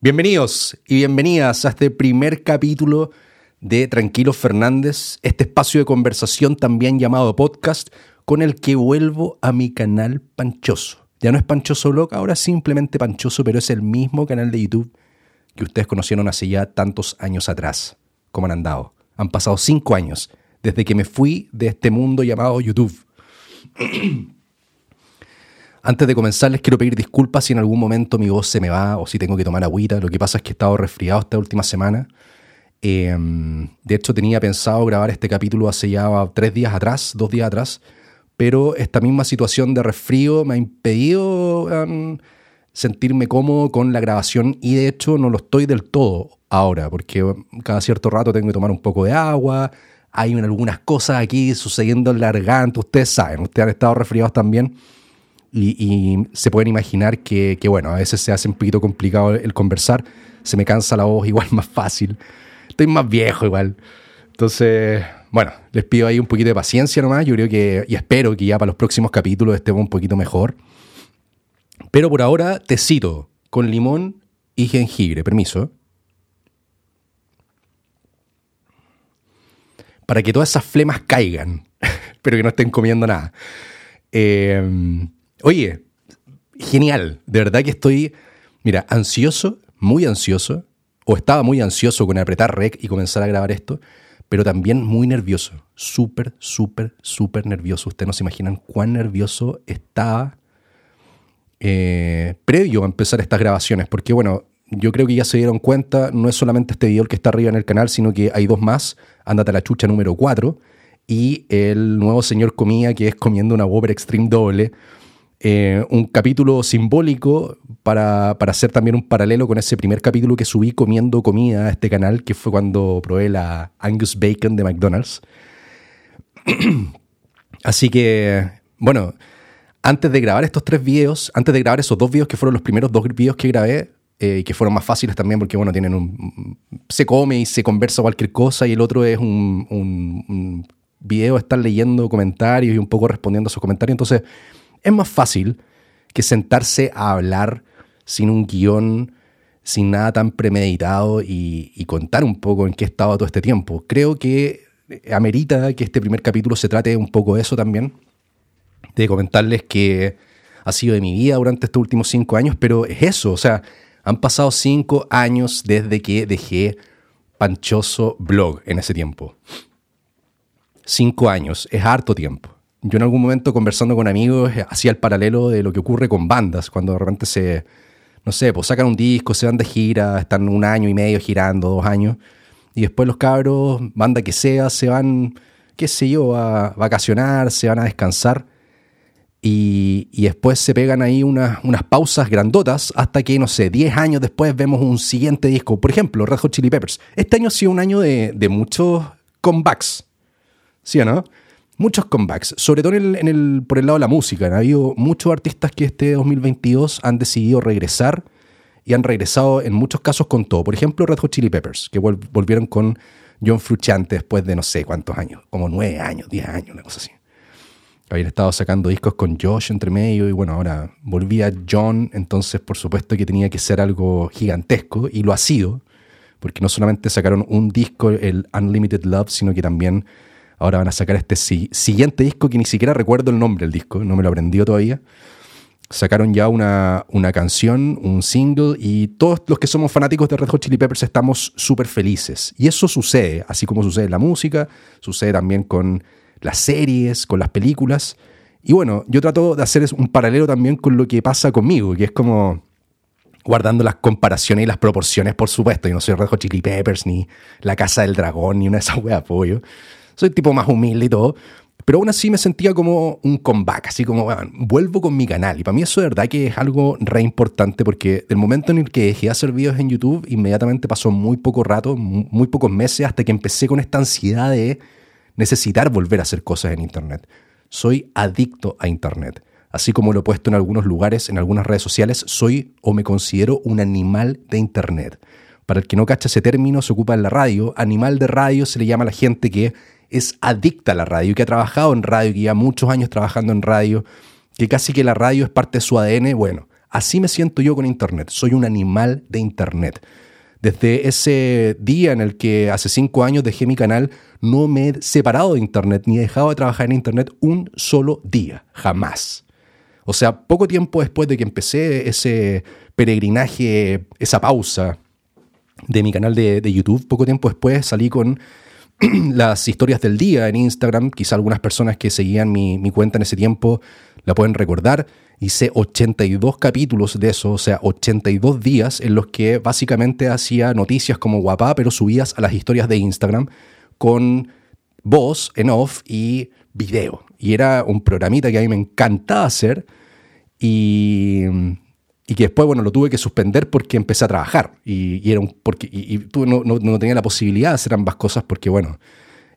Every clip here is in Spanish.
Bienvenidos y bienvenidas a este primer capítulo de Tranquilo Fernández, este espacio de conversación también llamado podcast, con el que vuelvo a mi canal Panchoso. Ya no es Panchoso Blog, ahora simplemente Panchoso, pero es el mismo canal de YouTube que ustedes conocieron hace ya tantos años atrás. ¿Cómo han andado? Han pasado cinco años desde que me fui de este mundo llamado YouTube. Antes de comenzar, les quiero pedir disculpas si en algún momento mi voz se me va o si tengo que tomar agüita. Lo que pasa es que he estado resfriado esta última semana. Em, de hecho, tenía pensado grabar este capítulo hace ya tres días atrás, dos días atrás, pero esta misma situación de resfrío me ha impedido em, sentirme cómodo con la grabación y de hecho no lo estoy del todo ahora, porque cada cierto rato tengo que tomar un poco de agua, hay algunas cosas aquí sucediendo en la garganta, ustedes saben, ustedes han estado resfriados también y, se pueden imaginar que, bueno, a veces se hace un poquito complicado el conversar, se me cansa la voz igual más fácil, estoy más viejo igual. Entonces, bueno, les pido ahí un poquito de paciencia nomás, yo creo que, y espero que ya para los próximos capítulos estemos un poquito mejor. Pero por ahora, te cito con limón y jengibre, permiso. Para que todas esas flemas caigan, pero que no estén comiendo nada. Eh, Oye, genial. De verdad que estoy, mira, ansioso, muy ansioso, o estaba muy ansioso con apretar rec y comenzar a grabar esto, pero también muy nervioso. Súper, súper, súper nervioso. Ustedes no se imaginan cuán nervioso estaba eh, previo a empezar estas grabaciones, porque bueno, yo creo que ya se dieron cuenta, no es solamente este video el que está arriba en el canal, sino que hay dos más, Ándate a la chucha número 4 y el nuevo señor comía que es comiendo una Whopper Extreme doble eh, un capítulo simbólico para, hacer también un paralelo con ese primer capítulo que subí comiendo comida a este canal, que fue cuando probé la Angus Bacon de McDonald's. Así que, bueno, antes de grabar estos tres videos, antes de grabar esos dos videos que fueron los primeros dos videos que grabé, eh, que fueron más fáciles también porque, bueno, tienen un... se come y se conversa cualquier cosa y el otro es un, un, un video, estar leyendo comentarios y un poco respondiendo a esos comentarios. Entonces, es más fácil que sentarse a hablar sin un guion, sin nada tan premeditado y, contar un poco en qué estaba todo este tiempo. Creo que amerita que este primer capítulo se trate un poco de eso también, de comentarles que ha sido de mi vida durante estos últimos cinco años, pero es eso, o sea, han pasado cinco años desde que dejé Panchoso Blog en ese tiempo. Cinco años, es harto tiempo yo en algún momento conversando con amigos eh, hacía el paralelo de lo que ocurre con bandas, cuando de repente se, no sé, pues sacan un disco, se van de gira, están un año y medio girando, dos años, y después los cabros, banda que sea, se van, qué sé yo, a vacacionar, se van a descansar, y, después se pegan ahí unas, unas pausas grandotas hasta que, no sé, 10 años después vemos un siguiente disco. Por ejemplo, Red Hot Chili Peppers. Este año ha sido un año de, de muchos comebacks, ¿sí o no? Muchos comebacks, sobre todo en el, por el lado de la música. Han habido muchos artistas que este 2022 han decidido regresar y han regresado en muchos casos con todo. Por ejemplo, Red Hot Chili Peppers, que volvieron con John Frusciante después de no sé cuántos años, como nueve años, diez años, una cosa así. Habían estado sacando discos con Josh entre medio y bueno, ahora volvía John, entonces por supuesto que tenía que ser algo gigantesco y lo ha sido, porque no solamente sacaron un disco, el Unlimited Love, sino que también Ahora van a sacar este siguiente disco que ni siquiera recuerdo el nombre del disco, no me lo aprendió todavía. Sacaron ya una, una canción, un single, y todos los que somos fanáticos de Red Hot Chili Peppers estamos súper felices. Y eso sucede, así como sucede en la música, sucede también con las series, con las películas. Y bueno, yo trato de hacer un paralelo también con lo que pasa conmigo, que es como guardando las comparaciones y las proporciones, por supuesto. Yo no soy Red Hot Chili Peppers, ni La Casa del Dragón, ni una de esas weas, pollo soy tipo más humilde y todo, pero aún así me sentía como un comeback, así como, bueno, vuelvo con mi canal. Y para mí eso de verdad que es algo re importante porque del momento en el que dejé de hacer videos en YouTube, inmediatamente pasó muy poco rato, muy pocos meses, hasta que empecé con esta ansiedad de necesitar volver a hacer cosas en Internet. Soy adicto a Internet. Así como lo he puesto en algunos lugares, en algunas redes sociales, soy o me considero un animal de Internet. Para el que no cacha ese término, se ocupa en la radio. Animal de radio se le llama a la gente que es adicta a la radio, que ha trabajado en radio, que lleva muchos años trabajando en radio, que casi que la radio es parte de su ADN, bueno, Así me siento yo con Internet. Soy un animal de Internet. Desde ese día en el que hace cinco años dejé mi canal, no me he separado de Internet ni he dejado de trabajar en Internet un solo día, jamás. O sea, poco tiempo después de que empecé ese peregrinaje, esa pausa de mi canal de, YouTube, poco tiempo después salí con las historias del día en Instagram. Quizá algunas personas que seguían mi, mi cuenta en ese tiempo la pueden recordar hice 82 capítulos de eso, o sea, 82 días en los que básicamente hacía noticias como guapá, pero subías a las historias de Instagram con voz en off y video. Y era un programita que a mí me encantaba hacer y, y que después, bueno, lo tuve que suspender porque empecé a trabajar y, era un, porque, y, no, no, tenía la posibilidad de hacer ambas cosas porque, bueno,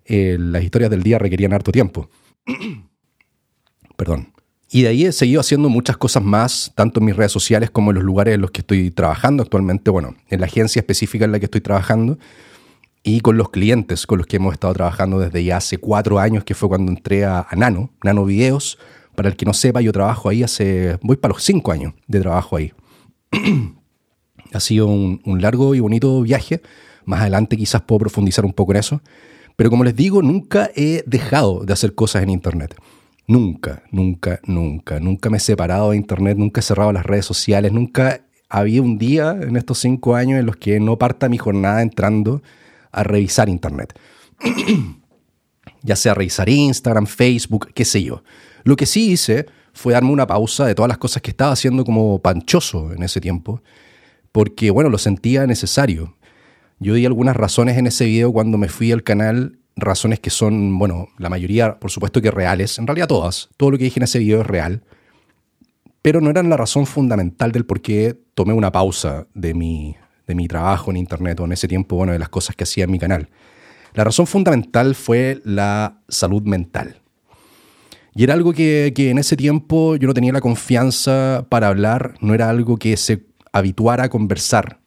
eh, las historias del día requerían harto tiempo. Perdón. Y de ahí he seguido haciendo muchas cosas más, tanto en mis redes sociales como en los lugares en los que estoy trabajando actualmente, bueno, en la agencia específica en la que estoy trabajando y con los clientes con los que hemos estado trabajando desde ya hace cuatro años, que fue cuando entré a, Nano, Nano Videos. Para el que no sepa, yo trabajo ahí hace, voy para los cinco años de trabajo ahí. ha sido un, largo y bonito viaje. Más adelante quizás puedo profundizar un poco en eso. Pero como les digo, nunca he dejado de hacer cosas en Internet. Nunca, nunca, nunca, nunca me he separado de Internet, nunca he cerrado las redes sociales, nunca había un día en estos cinco años en los que no parta mi jornada entrando a revisar Internet. ya sea revisar Instagram, Facebook, qué sé yo. Lo que sí hice fue darme una pausa de todas las cosas que estaba haciendo como panchoso en ese tiempo, porque bueno, lo sentía necesario. Yo di algunas razones en ese video cuando me fui al canal razones que son, bueno, la mayoría, por supuesto que reales, en realidad todas, todo lo que dije en ese video es real, pero no eran la razón fundamental del por qué tomé una pausa de mi, de mi trabajo en Internet o en ese tiempo, bueno, de las cosas que hacía en mi canal. La razón fundamental fue la salud mental. Y era algo que, que en ese tiempo yo no tenía la confianza para hablar, no era algo que se habituara a conversar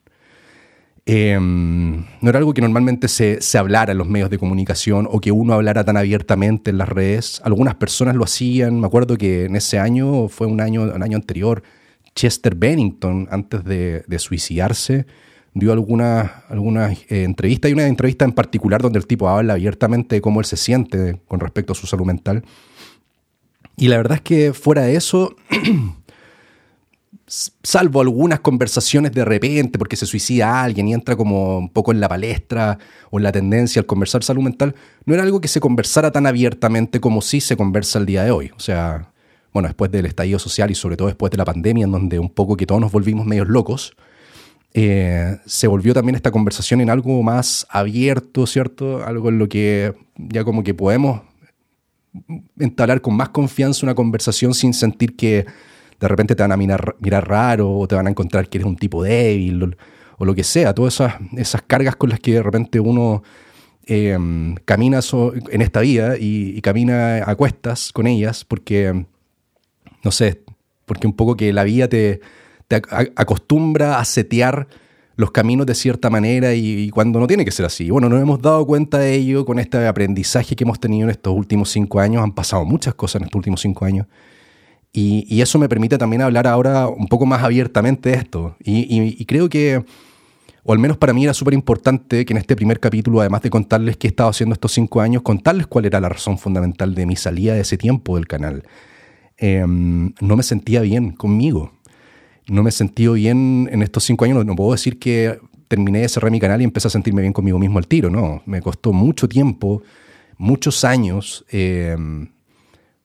Em, no era algo que normalmente se, hablara en los medios de comunicación o que uno hablara tan abiertamente en las redes. Algunas personas lo hacían. Me acuerdo que en ese año, fue un año, un año anterior, Chester Bennington, antes de, suicidarse, dio algunas alguna, eh, entrevistas. Hay una entrevista en particular donde el tipo habla abiertamente de cómo él se siente con respecto a su salud mental. Y la verdad es que fuera de eso, salvo algunas conversaciones de repente, porque se suicida alguien y entra como un poco en la palestra o en la tendencia al conversar salud mental, no era algo que se conversara tan abiertamente como sí se conversa el día de hoy. O sea, bueno, después del estallido social y sobre todo después de la pandemia, en donde un poco que todos nos volvimos medios locos, eh, se volvió también esta conversación en algo más abierto, ¿cierto? Algo en lo que ya como que podemos entablar con más confianza una conversación sin sentir que de repente te van a mirar, mirar raro o te van a encontrar que eres un tipo débil o, lo que sea. Todas esas, esas, cargas con las que de repente uno em, camina en esta vida y, camina a cuestas con ellas porque, no sé, porque un poco que la vida te, acostumbra a setear los caminos de cierta manera y, cuando no tiene que ser así. Bueno, nos hemos dado cuenta de ello con este aprendizaje que hemos tenido en estos últimos cinco años. Han pasado muchas cosas en estos últimos cinco años. Y, eso me permite también hablar ahora un poco más abiertamente de esto. Y, creo que, o al menos para mí era súper importante que en este primer capítulo, además de contarles qué he estado haciendo estos cinco años, contarles cuál era la razón fundamental de mi salida de ese tiempo del canal. Em, no me sentía bien conmigo. No me sentí bien en estos cinco años. No, puedo decir que terminé de cerrar mi canal y empecé a sentirme bien conmigo mismo al tiro. No, me costó mucho tiempo, muchos años. Em,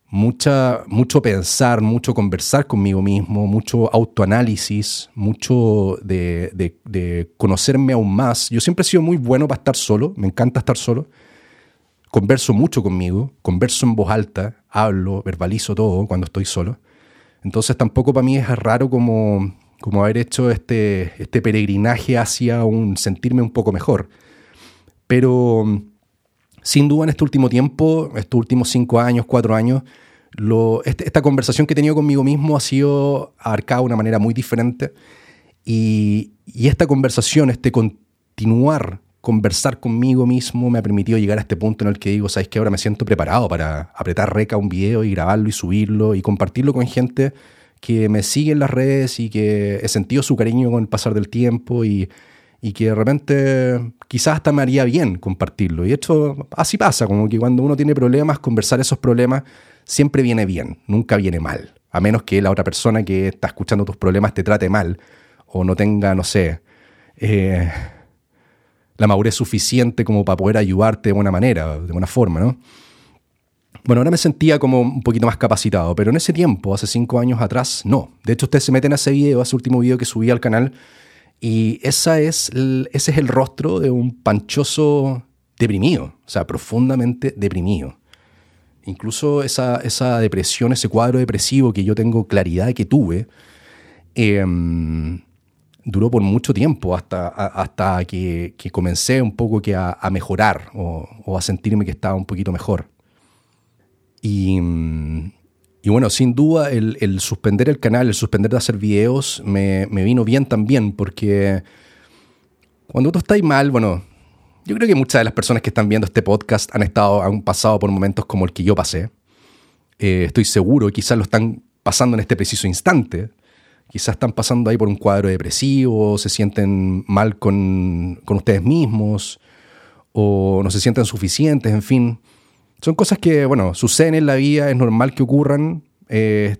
mucha, mucho pensar, mucho conversar conmigo mismo, mucho autoanálisis, mucho de, conocerme aún más. Yo siempre he sido muy bueno para estar solo, me encanta estar solo. Converso mucho conmigo, converso en voz alta, hablo, verbalizo todo cuando estoy solo. Entonces tampoco para mí es raro como, como haber hecho este, este peregrinaje hacia un sentirme un poco mejor. Pero sin duda en este último tiempo, estos últimos cinco años, cuatro años, este, esta conversación que he tenido conmigo mismo ha sido abarcada de una manera muy diferente y, esta conversación, este continuar, conversar conmigo mismo me ha permitido llegar a este punto en el que digo, ¿sabes que Ahora me siento preparado para apretar reca un video y grabarlo y subirlo y compartirlo con gente que me sigue en las redes y que he sentido su cariño con el pasar del tiempo y, y que de repente quizás hasta me haría bien compartirlo. Y esto así pasa, como que cuando uno tiene problemas, conversar esos problemas siempre viene bien, nunca viene mal. A menos que la otra persona que está escuchando tus problemas te trate mal o no tenga, no sé, eh, la madurez suficiente como para poder ayudarte de buena manera, de buena forma, ¿no? Bueno, ahora me sentía como un poquito más capacitado, pero en ese tiempo, hace cinco años atrás, no. De hecho, ustedes se meten a ese video, a ese último video que subí al canal, y esa es ese es el rostro de un panchoso deprimido, o sea, profundamente deprimido. Incluso esa, esa depresión, ese cuadro depresivo que yo tengo claridad que tuve, em, duró por mucho tiempo hasta, hasta que, comencé un poco que a, mejorar o, a sentirme que estaba un poquito mejor. Y, bueno, sin duda el, suspender el canal, el suspender de hacer videos me, me vino bien también porque cuando tú estás mal, bueno, yo creo que muchas de las personas que están viendo este podcast han estado, han pasado por momentos como el que yo pasé. Eh, estoy seguro, quizás lo están pasando en este preciso instante. Quizás están pasando ahí por un cuadro depresivo, se sienten mal con, con ustedes mismos, o no se sienten suficientes, en fin. Son cosas que, bueno, suceden en la vida, es normal que ocurran. Eh,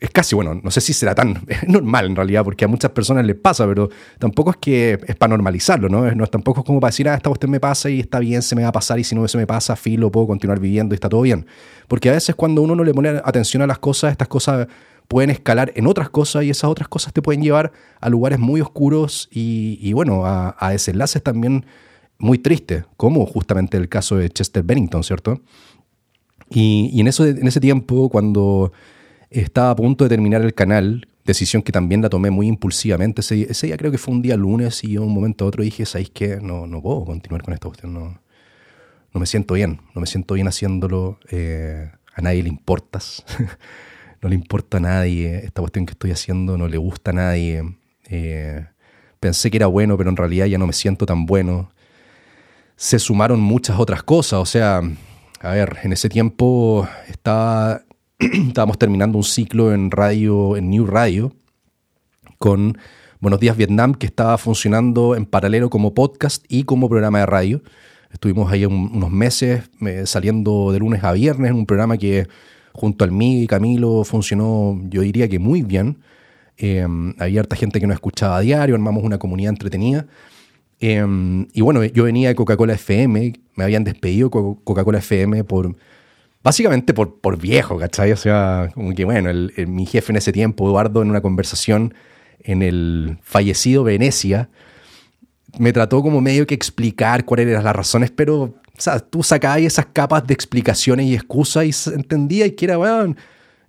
es casi, bueno, no sé si será tan normal en realidad, porque a muchas personas les pasa, pero tampoco es que es para normalizarlo, ¿no? no tampoco es como para decir, ah, esta cuestión me pasa y está bien, se me va a pasar, y si no eso me pasa, filo, puedo continuar viviendo y está todo bien. Porque a veces cuando uno no le pone atención a las cosas, estas cosas pueden escalar en otras cosas y esas otras cosas te pueden llevar a lugares muy oscuros y, bueno, a, a desenlaces también muy tristes, como justamente el caso de Chester Bennington, ¿cierto? Y, en, eso, en ese tiempo, cuando estaba a punto de terminar el canal, decisión que también la tomé muy impulsivamente. Ese, día creo que fue un día lunes y yo un momento a otro dije, ¿sabéis qué? No, no puedo continuar con esta cuestión. No, no me siento bien. No me siento bien haciéndolo. Eh, a nadie le importas. no le importa a nadie. Esta cuestión que estoy haciendo no le gusta a nadie. Eh, pensé que era bueno, pero en realidad ya no me siento tan bueno. Se sumaron muchas otras cosas. O sea, a ver, en ese tiempo estaba estábamos terminando un ciclo en radio, en New Radio, con Buenos Días Vietnam, que estaba funcionando en paralelo como podcast y como programa de radio. Estuvimos ahí unos meses eh, saliendo de lunes a viernes en un programa que junto al mí y Camilo funcionó, yo diría que muy bien. Em, había harta gente que nos escuchaba a diario, armamos una comunidad entretenida. Em, y bueno, yo venía de Coca-Cola FM, me habían despedido Coca-Cola FM por Básicamente por, por viejo, ¿cachai? O sea, como que bueno, mi jefe en ese tiempo, Eduardo, en una conversación en el fallecido Venecia, me trató como medio que explicar cuáles eran las razones, pero o sea, tú sacabas esas capas de explicaciones y excusas y entendía y que era, bueno,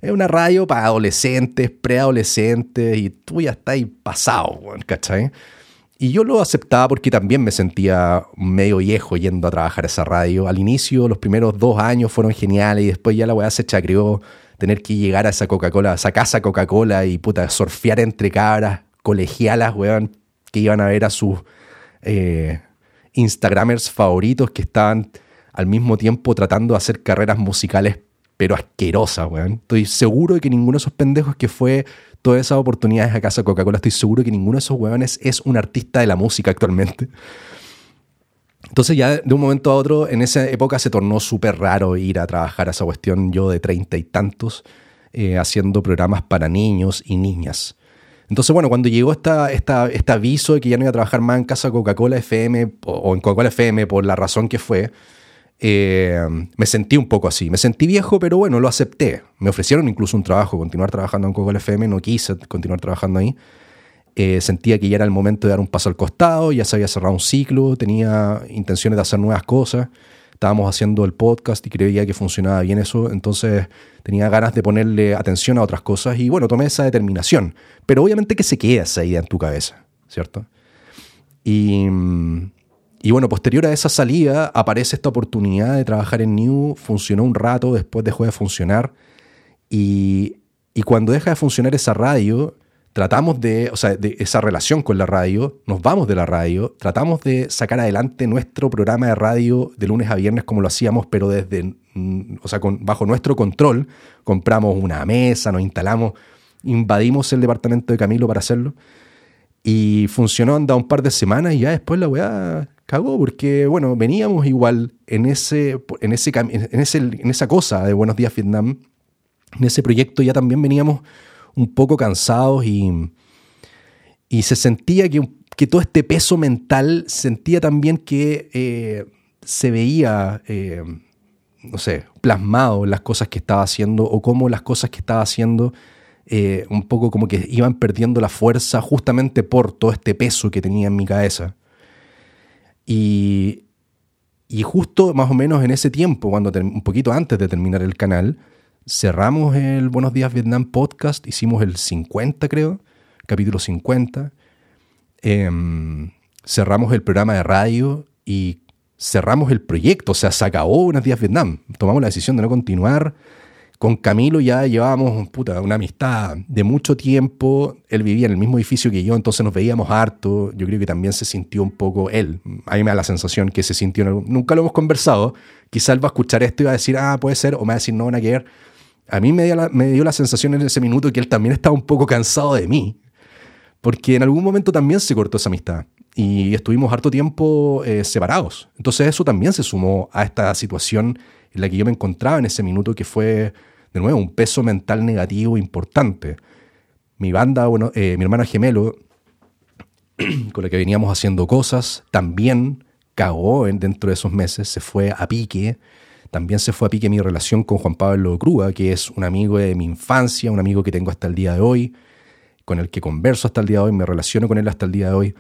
es una radio para adolescentes, preadolescentes y tú ya estás ahí pasado, ¿cachai? Y yo lo aceptaba porque también me sentía medio viejo yendo a trabajar a esa radio. Al inicio, los primeros dos años fueron geniales y después ya la weá se chacrió tener que llegar a esa Coca-Cola, a esa casa Coca-Cola y puta, surfear entre cabras colegialas, weón, que iban a ver a sus eh, Instagramers favoritos que estaban al mismo tiempo tratando de hacer carreras musicales pero asquerosas, weón. Estoy seguro de que ninguno de esos pendejos que fue todas esas oportunidades a casa Coca-Cola, estoy seguro que ninguno de esos huevones es un artista de la música actualmente. Entonces ya de un momento a otro, en esa época se tornó súper raro ir a trabajar a esa cuestión, yo de treinta y tantos, eh, haciendo programas para niños y niñas. Entonces, bueno, cuando llegó esta, esta, este aviso de que ya no iba a trabajar más en casa Coca-Cola FM o en Coca-Cola FM por la razón que fue, eh, me sentí un poco así. Me sentí viejo, pero bueno, lo acepté. Me ofrecieron incluso un trabajo, continuar trabajando en Google FM, no quise continuar trabajando ahí. Eh, sentía que ya era el momento de dar un paso al costado, ya se había cerrado un ciclo, tenía intenciones de hacer nuevas cosas. Estábamos haciendo el podcast y creía que funcionaba bien eso, entonces tenía ganas de ponerle atención a otras cosas y bueno, tomé esa determinación. Pero obviamente que se queda esa idea en tu cabeza, ¿cierto? Y, y bueno, posterior a esa salida aparece esta oportunidad de trabajar en New, funcionó un rato, después dejó de funcionar y, cuando deja de funcionar esa radio, tratamos de, o sea, de esa relación con la radio, nos vamos de la radio, tratamos de sacar adelante nuestro programa de radio de lunes a viernes como lo hacíamos, pero desde, mm, o sea, con, bajo nuestro control, compramos una mesa, nos instalamos invadimos el departamento de Camilo para hacerlo. Y funcionó, anda un par de semanas y ya después la weá cagó, porque bueno, veníamos igual en, ese, en, ese, en, ese, en esa cosa de Buenos Días Vietnam, en ese proyecto ya también veníamos un poco cansados y, y se sentía que, que todo este peso mental, sentía también que eh, se veía, eh, no sé, plasmado en las cosas que estaba haciendo o cómo las cosas que estaba haciendo eh, un poco como que iban perdiendo la fuerza justamente por todo este peso que tenía en mi cabeza. Y, y justo más o menos en ese tiempo, cuando un poquito antes de terminar el canal, cerramos el Buenos Días Vietnam podcast, hicimos el 50 creo, capítulo 50. Em, cerramos el programa de radio y cerramos el proyecto, o sea, se acabó Buenos Días Vietnam. Tomamos la decisión de no continuar con Camilo ya llevábamos una amistad de mucho tiempo. Él vivía en el mismo edificio que yo, entonces nos veíamos harto. Yo creo que también se sintió un poco él. A mí me da la sensación que se sintió. Nunca lo hemos conversado. Quizá él va a escuchar esto y va a decir, ah, puede ser, o me va a decir, no, van a querer. A mí me dio, la, me dio sensación en ese minuto que él también estaba un poco cansado de mí. Porque en algún momento también se cortó esa amistad y estuvimos harto tiempo eh, separados. Entonces eso también se sumó a esta situación en la que yo me encontraba en ese minuto que fue de nuevo, un peso mental negativo importante. Mi banda, bueno, eh, mi hermana gemelo, con la que veníamos haciendo cosas, también cagó dentro de esos meses, se fue a pique. También se fue a pique mi relación con Juan Pablo Crúa, que es un amigo de mi infancia, un amigo que tengo hasta el día de hoy, con el que converso hasta el día de hoy, me relaciono con él hasta el día de hoy.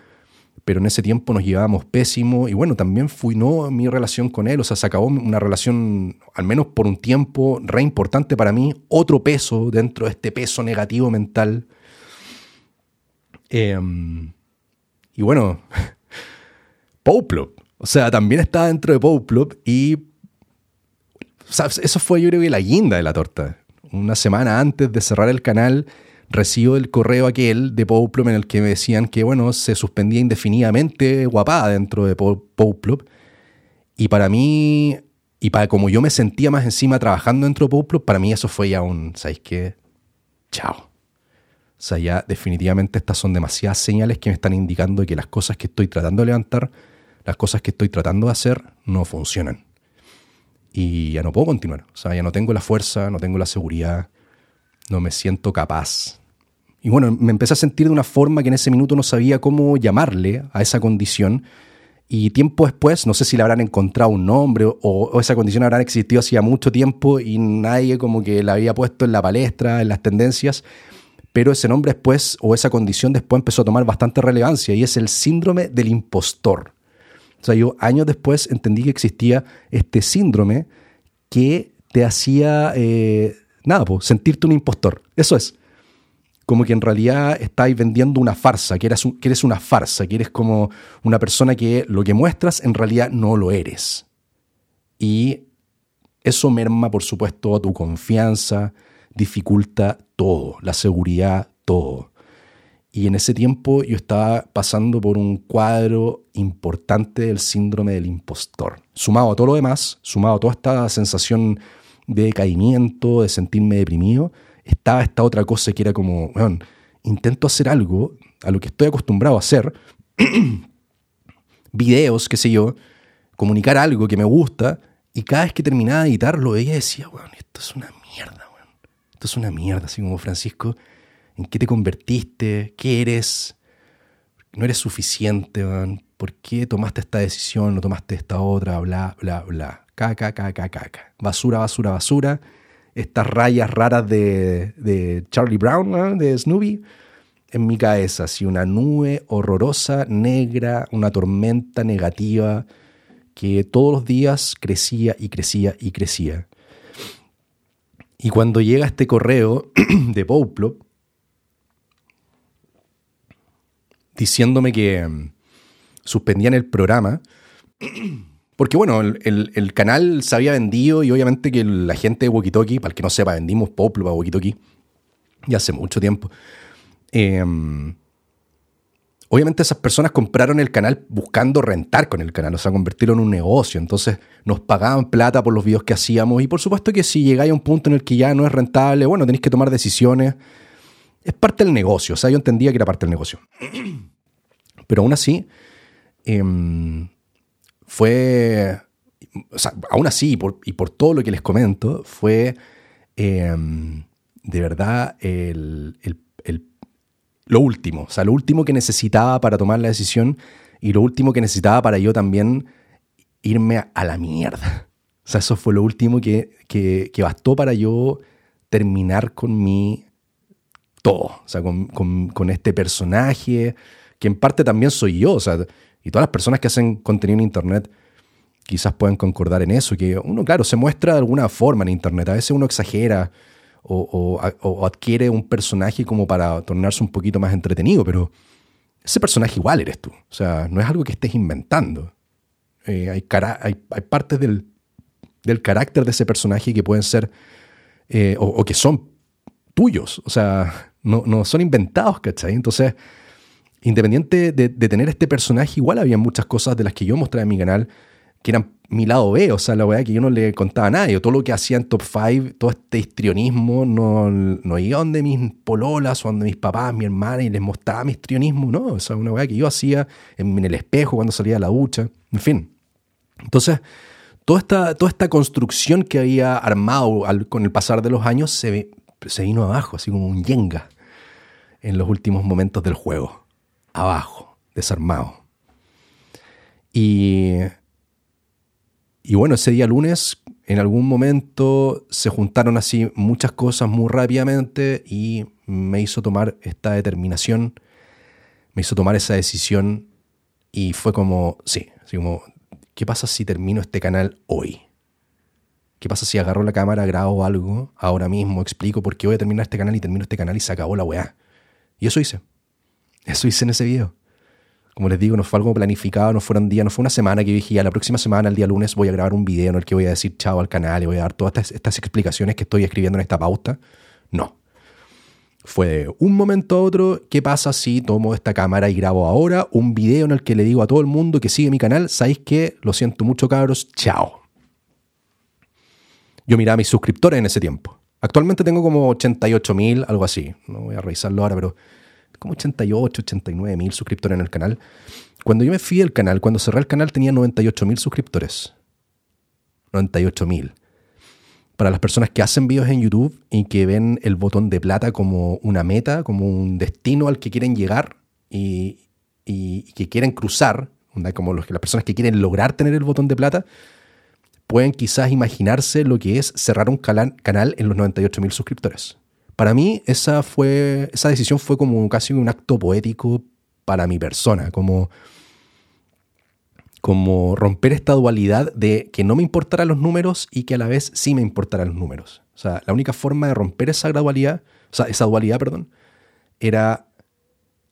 Pero en ese tiempo nos llevábamos pésimo y bueno, también fui no mi relación con él, o sea, se acabó una relación, al menos por un tiempo, re importante para mí, otro peso dentro de este peso negativo mental. Em, y bueno, Poplop, o sea, también estaba dentro de Poplop y eso fue yo creo que la guinda de la torta. Una semana antes de cerrar el canal, recibo el correo aquel de Pouplop en el que me decían que, bueno, se suspendía indefinidamente guapada dentro de Pouplop. Y para mí, y para como yo me sentía más encima trabajando dentro de Pouplop, para mí eso fue ya un, ¿sabéis qué? Chao. O sea, ya definitivamente estas son demasiadas señales que me están indicando que las cosas que estoy tratando de levantar, las cosas que estoy tratando de hacer, no funcionan. Y ya no puedo continuar. O sea, ya no tengo la fuerza, no tengo la seguridad, no me siento capaz y bueno, me empecé a sentir de una forma que en ese minuto no sabía cómo llamarle a esa condición. Y tiempo después, no sé si le habrán encontrado un nombre o, esa condición habrá existido hacía mucho tiempo y nadie como que la había puesto en la palestra, en las tendencias, pero ese nombre después o esa condición después empezó a tomar bastante relevancia y es el síndrome del impostor. O sea, yo años después entendí que existía este síndrome que te hacía, eh, nada, pues, sentirte un impostor. Eso es como que en realidad estáis vendiendo una farsa, que eres, que eres una farsa, que eres como una persona que lo que muestras en realidad no lo eres. Y eso merma, por supuesto, tu confianza, dificulta todo, la seguridad, todo. Y en ese tiempo yo estaba pasando por un cuadro importante del síndrome del impostor. Sumado a todo lo demás, sumado a toda esta sensación de decaimiento, de sentirme deprimido, estaba esta otra cosa que era como, bueno, intento hacer algo a lo que estoy acostumbrado a hacer, videos, qué sé yo, comunicar algo que me gusta, y cada vez que terminaba de editar lo veía y decía, bueno, esto es una mierda, bueno. esto es una mierda, así como Francisco, ¿en qué te convertiste? ¿Qué eres? No eres suficiente. ¿por qué tomaste esta decisión? ¿No tomaste esta otra? Bla, bla, bla. Caca, caca, caca. Basura, basura, basura estas rayas raras de, Charlie Brown, de Snoopy, en mi cabeza, así una nube horrorosa, negra, una tormenta negativa que todos los días crecía y crecía y crecía. Y cuando llega este correo de Poplop diciéndome que mm, suspendían el programa, Porque bueno, el, canal se había vendido y obviamente que la gente de Wokitoki, para el que no sepa, vendimos Poplo para Wokitoki ya hace mucho tiempo. Em, obviamente esas personas compraron el canal buscando rentar con el canal, o sea, convertirlo en un negocio. Entonces nos pagaban plata por los videos que hacíamos y por supuesto que si llegáis a un punto en el que ya no es rentable, bueno, tenéis que tomar decisiones es parte del negocio, o sea, yo entendía que era parte del negocio. Pero aún así, em, fue, o aún así, y por, todo lo que les comento, fue em, de verdad el, lo último, o sea, lo último que necesitaba para tomar la decisión y lo último que necesitaba para yo también irme a, la mierda. O sea, eso fue lo último que, que, bastó para yo terminar con mi todo, o sea, con, con, este personaje, que en parte también soy yo, o sea, y todas las personas que hacen contenido en Internet quizás puedan concordar en eso, que uno, claro, se muestra de alguna forma en Internet, a veces uno exagera o, o adquiere un personaje como para tornarse un poquito más entretenido, pero ese personaje igual eres tú, o sea, no es algo que estés inventando. Eh, hay, hay, partes del, carácter de ese personaje que pueden ser eh, o, que son tuyos, o sea, no, son inventados, ¿cachai? Entonces, independiente de, tener este personaje, igual había muchas cosas de las que yo mostraba en mi canal que eran mi lado B, o sea, la verdad que yo no le contaba a nadie, todo lo que hacía en Top 5, todo este histrionismo, no, no iba donde mis pololas o donde mis papás, mi hermana y les mostraba mi histrionismo, no, o sea, una weá que yo hacía en, el espejo cuando salía a la ducha, en fin. Entonces, toda esta, toda esta construcción que había armado con el pasar de los años se, se vino abajo, así como un yenga en los últimos momentos del juego, abajo, desarmado. Y y bueno, ese día lunes, en algún momento se juntaron así muchas cosas muy rápidamente y me hizo tomar esta determinación, me hizo tomar esa decisión y fue como, sí, así como, ¿qué pasa si termino este canal hoy? ¿Qué pasa si agarro la cámara, grabo algo ahora mismo, explico por qué voy a terminar este canal y termino este canal y se acabó la weá? Y eso hice. Eso hice en ese video. Como les digo, no fue algo planificado, no fueron días, no fue una semana que dije, la próxima semana, el día lunes, voy a grabar un video en el que voy a decir chao al canal y voy a dar todas estas, explicaciones que estoy escribiendo en esta pauta. No. Fue de un momento a otro, ¿qué pasa si tomo esta cámara y grabo ahora un video en el que le digo a todo el mundo que sigue mi canal, ¿sabéis qué? Lo siento mucho, cabros, chao. Yo miraba mis suscriptores en ese tiempo. Actualmente tengo como 88 mil, algo así. No voy a revisarlo ahora, pero como 88, 89 mil suscriptores en el canal. Cuando yo me fui del canal, cuando cerré el canal tenía 98 mil suscriptores. 98 mil. Para las personas que hacen videos en YouTube y que ven el botón de plata como una meta, como un destino al que quieren llegar y, que quieren cruzar, como las personas que quieren lograr tener el botón de plata, pueden quizás imaginarse lo que es cerrar un canal en los 98 mil suscriptores. Para mí esa, fue, esa decisión fue como casi un acto poético para mi persona, como, como romper esta dualidad de que no me importaran los números y que a la vez sí me importaran los números. O sea, la única forma de romper esa gradualidad, o sea, esa dualidad, perdón, era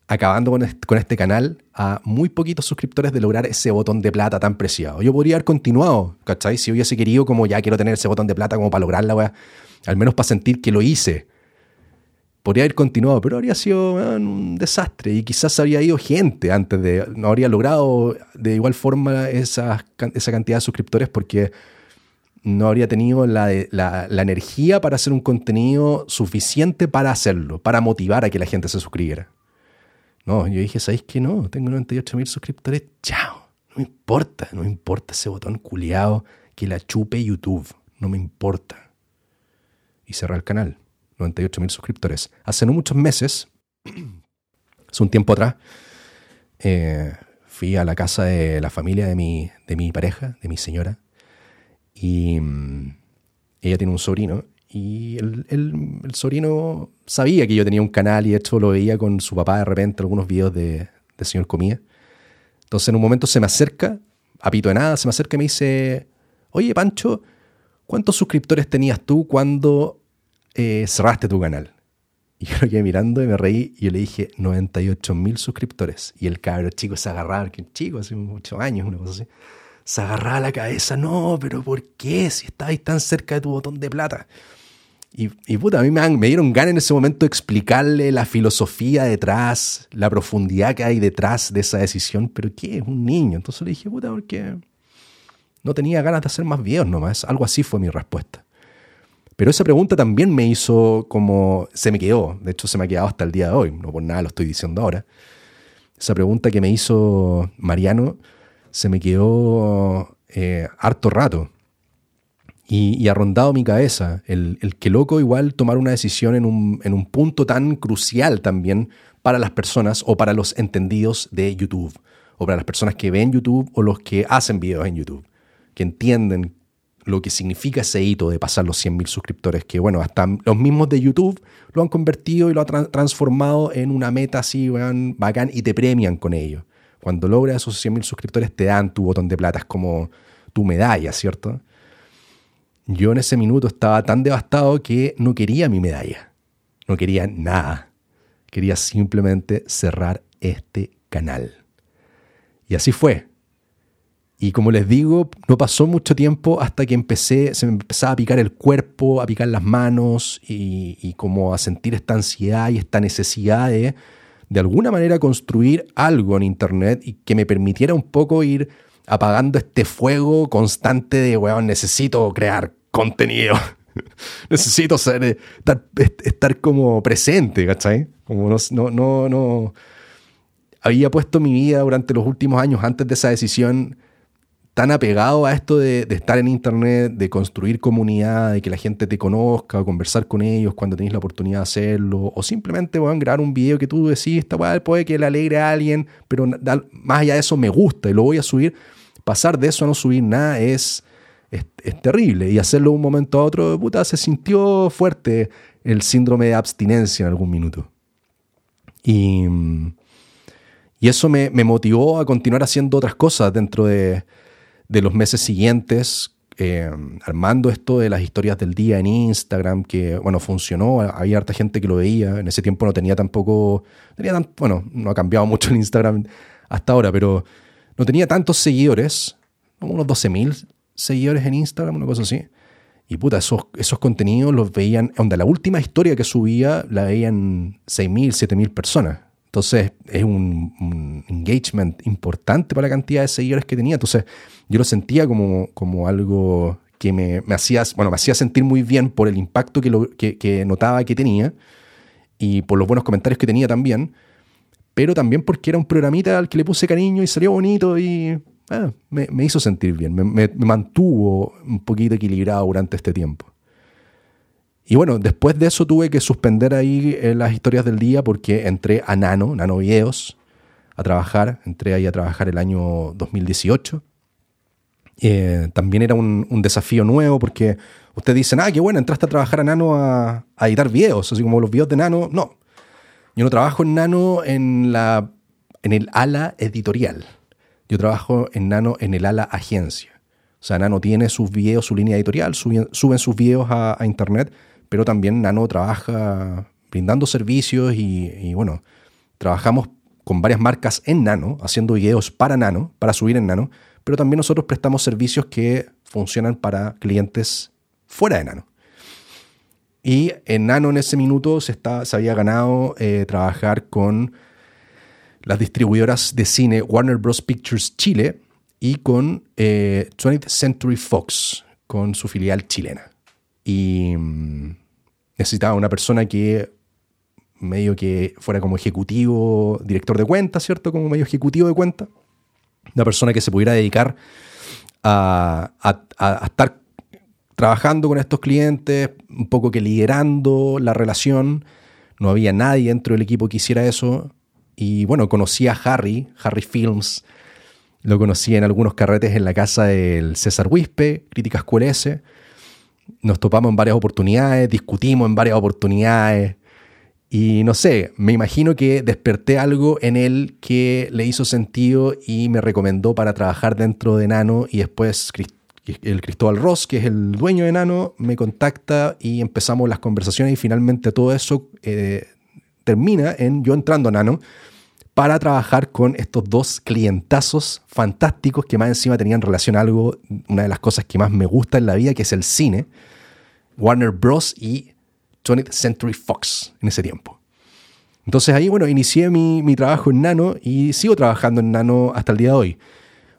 acabando con este, canal a muy poquitos suscriptores de lograr ese botón de plata tan preciado. Yo podría haber continuado, ¿cachai? Si hubiese querido como ya quiero tener ese botón de plata como para lograrla, al menos para sentir que lo hice podría haber continuado, pero habría sido un desastre y quizás habría ido gente antes de, no habría logrado de igual forma esa, esa cantidad de suscriptores porque no habría tenido la, la, energía para hacer un contenido suficiente para hacerlo, para motivar a que la gente se suscribiera. No, yo dije, ¿sabéis que no? Tengo 98 mil suscriptores, chao. No me importa, no me importa ese botón culiado que la chupe YouTube, no me importa. Y cerré el canal. 98 mil suscriptores. Hace no muchos meses, hace un tiempo atrás, eh, fui a la casa de la familia de mi, de mi pareja, de mi señora, y mm, ella tiene un sobrino, y el, el, sobrino sabía que yo tenía un canal y hecho lo veía con su papá de repente algunos videos de, de señor comía. Entonces en un momento se me acerca, a pito de nada, se me acerca y me dice, oye Pancho, ¿cuántos suscriptores tenías tú cuando eh, cerraste tu canal. Y yo lo quedé mirando y me reí y yo le dije 98 mil suscriptores. Y el cabro chico se agarraba, que chico, hace muchos años, una cosa así, se agarraba la cabeza. No, pero ¿por qué? Si estabais tan cerca de tu botón de plata. Y, y puta, a mí me, me dieron ganas en ese momento de explicarle la filosofía detrás, la profundidad que hay detrás de esa decisión. Pero ¿qué? Es un niño. Entonces le dije, puta, porque no tenía ganas de hacer más videos nomás. Algo así fue mi respuesta. Pero esa pregunta también me hizo como, se me quedó, de hecho se me ha quedado hasta el día de hoy, no por nada lo estoy diciendo ahora. Esa pregunta que me hizo Mariano se me quedó eh, harto rato y, ha rondado mi cabeza el, que loco igual tomar una decisión en un, en un punto tan crucial también para las personas o para los entendidos de YouTube, o para las personas que ven YouTube o los que hacen videos en YouTube, que entienden lo que significa ese hito de pasar los 100.000 suscriptores, que bueno, hasta los mismos de YouTube lo han convertido y lo han transformado en una meta así, bacán, y te premian con ello. Cuando logras esos 100.000 suscriptores te dan tu botón de plata, es como tu medalla, ¿cierto? Yo en ese minuto estaba tan devastado que no quería mi medalla. No quería nada. Quería simplemente cerrar este canal. Y así fue. Y como les digo, no pasó mucho tiempo hasta que empecé, se me empezaba a picar el cuerpo, a picar las manos y, como a sentir esta ansiedad y esta necesidad de de alguna manera construir algo en Internet y que me permitiera un poco ir apagando este fuego constante de, weón, necesito crear contenido. Necesito ser, estar, como presente, ¿cachai? Como no, no, no. Había puesto mi vida durante los últimos años antes de esa decisión tan apegado a esto de, estar en internet, de construir comunidad, de que la gente te conozca, conversar con ellos cuando tenéis la oportunidad de hacerlo, o simplemente a grabar un video que tú decís, puede que le alegre a alguien, pero más allá de eso me gusta y lo voy a subir. Pasar de eso a no subir nada es es, terrible. Y hacerlo de un momento a otro, puta, se sintió fuerte el síndrome de abstinencia en algún minuto. Y, y eso me, motivó a continuar haciendo otras cosas dentro de, los meses siguientes, eh, armando esto de las historias del día en Instagram, que, bueno, funcionó, había harta gente que lo veía, en ese tiempo no tenía tampoco, tenía tan, bueno, no ha cambiado mucho el Instagram hasta ahora, pero no tenía tantos seguidores, como unos 12.000 seguidores en Instagram, una cosa así. Y puta, esos, esos contenidos los veían, onda, la última historia que subía la veían 6.000, 7.000 personas. Entonces es un, engagement importante para la cantidad de seguidores que tenía. Entonces yo lo sentía como, como algo que me, hacía, bueno, me hacía sentir muy bien por el impacto que, lo, que notaba que tenía y por los buenos comentarios que tenía también, pero también porque era un programita al que le puse cariño y salió bonito y Ah, me, hizo sentir bien, me, mantuvo un poquito equilibrado durante este tiempo. Y bueno, después de eso tuve que suspender ahí eh, las historias del día porque entré a Nano, Nano Videos, a trabajar. Entré ahí a trabajar el año 2018. Eh, también era un, desafío nuevo porque ustedes dicen, ah, qué bueno, entraste a trabajar a Nano a, a, editar videos, así como los videos de Nano. No, yo no trabajo en Nano en, la, en el ala editorial. Yo trabajo en Nano en el ala agencia. O sea, Nano tiene sus videos, su línea editorial, suben, sus videos a, Internet, pero también Nano trabaja brindando servicios y, bueno, trabajamos con varias marcas en Nano, haciendo videos para Nano, para subir en Nano, pero también nosotros prestamos servicios que funcionan para clientes fuera de Nano. Y en Nano en ese minuto se, se había ganado eh, trabajar con las distribuidoras de cine Warner Bros. Pictures Chile y con 20th eh, Century Fox, con su filial chilena. Y mm, necesitaba una persona que medio que fuera como ejecutivo, director de cuenta, ¿cierto? Como medio ejecutivo de cuenta. Una persona que se pudiera dedicar a, a, estar trabajando con estos clientes, un poco que liderando la relación. No había nadie dentro del equipo que hiciera eso. Y bueno, conocí a Harry, Harry Films. Lo conocí en algunos carretes en la casa del César Wispe, Críticas QLS. Nos topamos en varias oportunidades, discutimos en varias oportunidades. Y no sé, me imagino que desperté algo en él que le hizo sentido y me recomendó para trabajar dentro de Nano. Y después el Cristóbal Ross, que es el dueño de Nano, me contacta y empezamos las conversaciones y finalmente todo eso eh, termina en yo entrando a Nano para trabajar con estos dos clientazos fantásticos que más encima tenían relación a algo, una de las cosas que más me gusta en la vida, que es el cine, Warner Bros. y 20th Century Fox en ese tiempo. Entonces ahí, bueno, inicié mi, mi, trabajo en Nano y sigo trabajando en Nano hasta el día de hoy.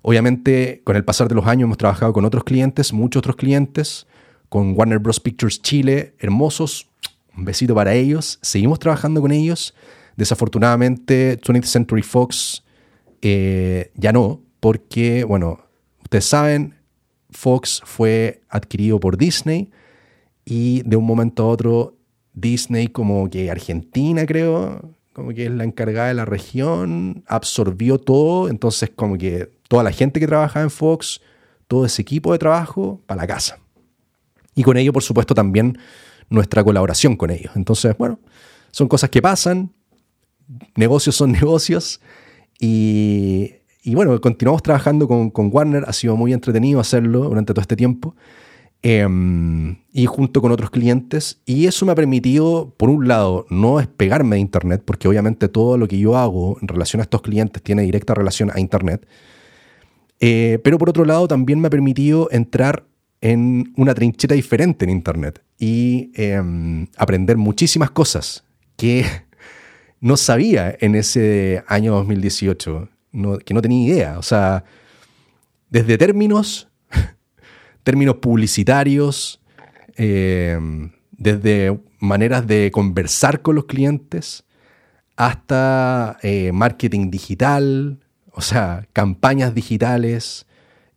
Obviamente, con el pasar de los años hemos trabajado con otros clientes, muchos otros clientes, con Warner Bros. Pictures Chile, hermosos, un besito para ellos, seguimos trabajando con ellos, desafortunadamente 20th Century Fox eh, ya no, porque, bueno, ustedes saben, Fox fue adquirido por Disney y de un momento a otro Disney como que Argentina creo, como que es la encargada de la región, absorbió todo, entonces como que toda la gente que trabajaba en Fox, todo ese equipo de trabajo para la casa. Y con ello, por supuesto, también nuestra colaboración con ellos. Entonces, bueno, son cosas que pasan, negocios son negocios y, y bueno, continuamos trabajando con, con, Warner, ha sido muy entretenido hacerlo durante todo este tiempo. Em, y junto con otros clientes. Y eso me ha permitido, por un lado, no despegarme de Internet, porque obviamente todo lo que yo hago en relación a estos clientes tiene directa relación a Internet. Eh, pero por otro lado, también me ha permitido entrar en una trinchera diferente en Internet y em, aprender muchísimas cosas que no sabía en ese año 2018, que no tenía idea. O sea, desde términos términos publicitarios, eh, desde maneras de conversar con los clientes, hasta eh, marketing digital, o sea, campañas digitales,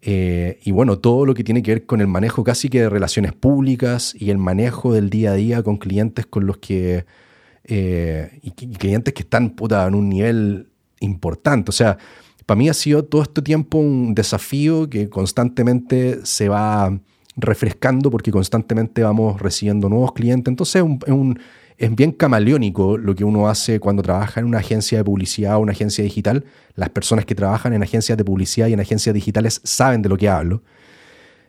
eh, y bueno, todo lo que tiene que ver con el manejo casi que de relaciones públicas y el manejo del día a día con clientes con los que, y, clientes que están puta, en un nivel importante. O sea, para mí ha sido todo este tiempo un desafío que constantemente se va refrescando porque constantemente vamos recibiendo nuevos clientes. Entonces es, bien camaleónico lo que uno hace cuando trabaja en una agencia de publicidad o una agencia digital. Las personas que trabajan en agencias de publicidad y en agencias digitales saben de lo que hablo.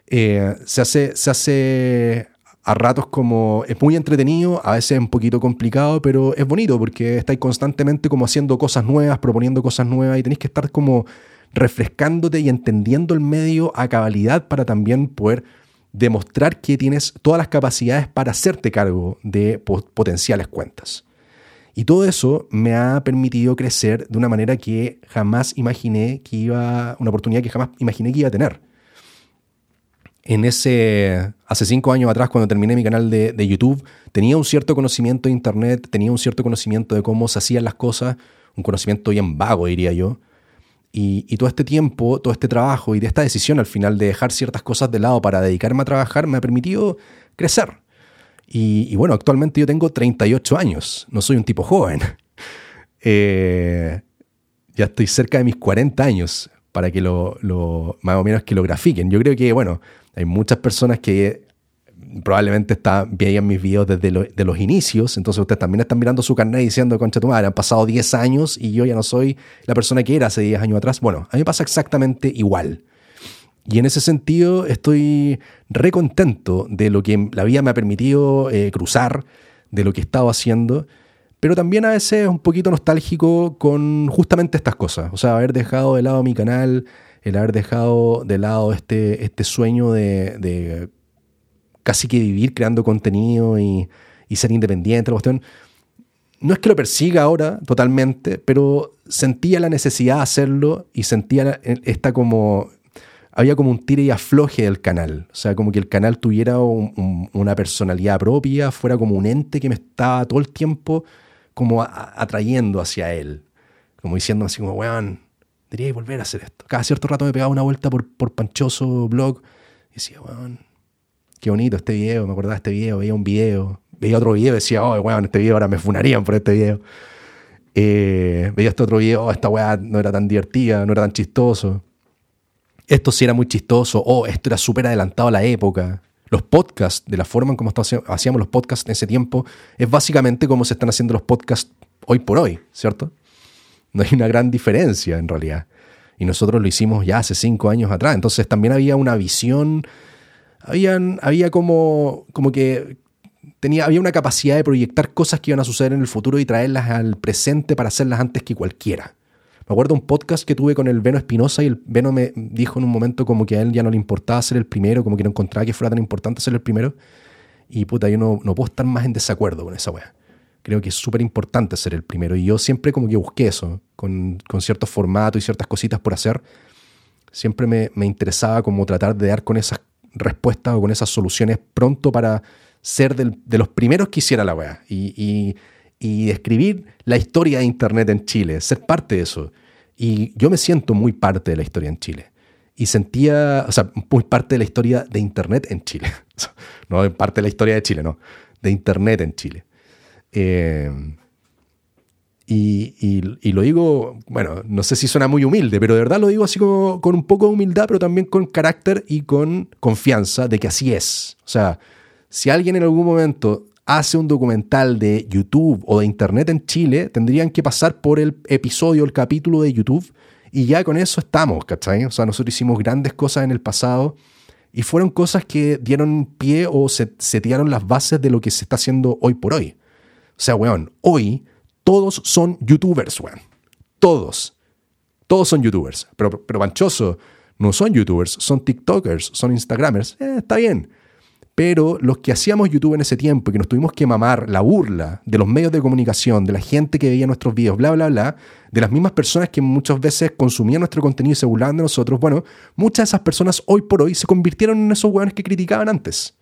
Eh, se, hace, se hace a ratos como es muy entretenido, a veces un poquito complicado, pero es bonito porque estáis constantemente como haciendo cosas nuevas, proponiendo cosas nuevas y tenéis que estar como refrescándote y entendiendo el medio a cabalidad para también poder demostrar que tienes todas las capacidades para hacerte cargo de potenciales cuentas. Y todo eso me ha permitido crecer de una manera que jamás imaginé que iba, una oportunidad que jamás imaginé que iba a tener en ese, hace cinco años atrás, cuando terminé mi canal de, YouTube, tenía un cierto conocimiento de Internet, tenía un cierto conocimiento de cómo se hacían las cosas, un conocimiento bien vago, diría yo. Y, todo este tiempo, todo este trabajo y de esta decisión al final de dejar ciertas cosas de lado para dedicarme a trabajar me ha permitido crecer. Y, bueno, actualmente yo tengo 38 años, no soy un tipo joven. Eh, ya estoy cerca de mis 40 años para que lo, lo, más o menos que lo grafiquen. Yo creo que, bueno, hay muchas personas que probablemente está, veían mis videos desde de los inicios, entonces ustedes también están mirando su carnet diciendo, concha tu madre, han pasado 10 años y yo ya no soy la persona que era hace 10 años atrás. Bueno, a mí pasa exactamente igual. Y en ese sentido estoy recontento de lo que la vida me ha permitido eh, cruzar, de lo que he estado haciendo, pero también a veces un poquito nostálgico con justamente estas cosas. O sea, haber dejado de lado mi canal, el haber dejado de lado este, este sueño de, casi que vivir creando contenido y, ser independiente, la cuestión. No es que lo persiga ahora totalmente, pero sentía la necesidad de hacerlo y sentía esta como había como un tire y afloje del canal. O sea, como que el canal tuviera una personalidad propia, fuera como un ente que me estaba todo el tiempo como atrayendo hacia él. Como diciendo así como, weón, debería volver a hacer esto. Cada cierto rato me pegaba una vuelta por, por Panchoso Blog y decía, weón, qué bonito este video, me acordaba de este video, veía un video, veía otro video y decía, oh, weón, este video ahora me funarían por este video. Eh, veía este otro video, oh, esta weá no era tan divertida, no era tan chistoso. Esto sí era muy chistoso, oh, esto era súper adelantado a la época. Los podcasts, de la forma en cómo hacíamos los podcasts en ese tiempo, es básicamente como se están haciendo los podcasts hoy por hoy, ¿cierto? No hay una gran diferencia en realidad. Y nosotros lo hicimos ya hace cinco años atrás. Entonces también había una visión, habían, había como, como que tenía, había una capacidad de proyectar cosas que iban a suceder en el futuro y traerlas al presente para hacerlas antes que cualquiera. Me acuerdo un podcast que tuve con el Veno Espinosa y el Veno me dijo en un momento como que a él ya no le importaba ser el primero, como que no encontraba que fuera tan importante ser el primero. Y puta, yo no, no puedo estar más en desacuerdo con esa wea creo que es súper importante ser el primero. Y yo siempre como que busqué eso, con, con ciertos formatos y ciertas cositas por hacer. Siempre me, me, interesaba como tratar de dar con esas, respuestas o con esas soluciones pronto para ser de los primeros que hiciera la weá y, y, escribir la historia de Internet en Chile, ser parte de eso. Y yo me siento muy parte de la historia en Chile. Y sentía, o sea, muy parte de la historia de Internet en Chile. no parte de la historia de Chile, no, de Internet en Chile. Eh, y, lo digo, bueno, no sé si suena muy humilde, pero de verdad lo digo así como con un poco de humildad, pero también con carácter y con confianza de que así es. O sea, si alguien en algún momento hace un documental de YouTube o de Internet en Chile, tendrían que pasar por el episodio, el capítulo de YouTube, y ya con eso estamos, ¿cachai? O sea, nosotros hicimos grandes cosas en el pasado y fueron cosas que dieron pie o se setearon las bases de lo que se está haciendo hoy por hoy. O sea, weón, hoy todos son youtubers, weón. Todos. Todos son youtubers. Pero, pero Panchoso no son youtubers, son tiktokers, son instagramers. Eh, está bien. Pero los que hacíamos YouTube en ese tiempo y que nos tuvimos que mamar la burla de los medios de comunicación, de la gente que veía nuestros videos, bla, bla, bla, de las mismas personas que muchas veces consumían nuestro contenido y se burlaban de nosotros, bueno, muchas de esas personas hoy por hoy se convirtieron en esos weones que criticaban antes.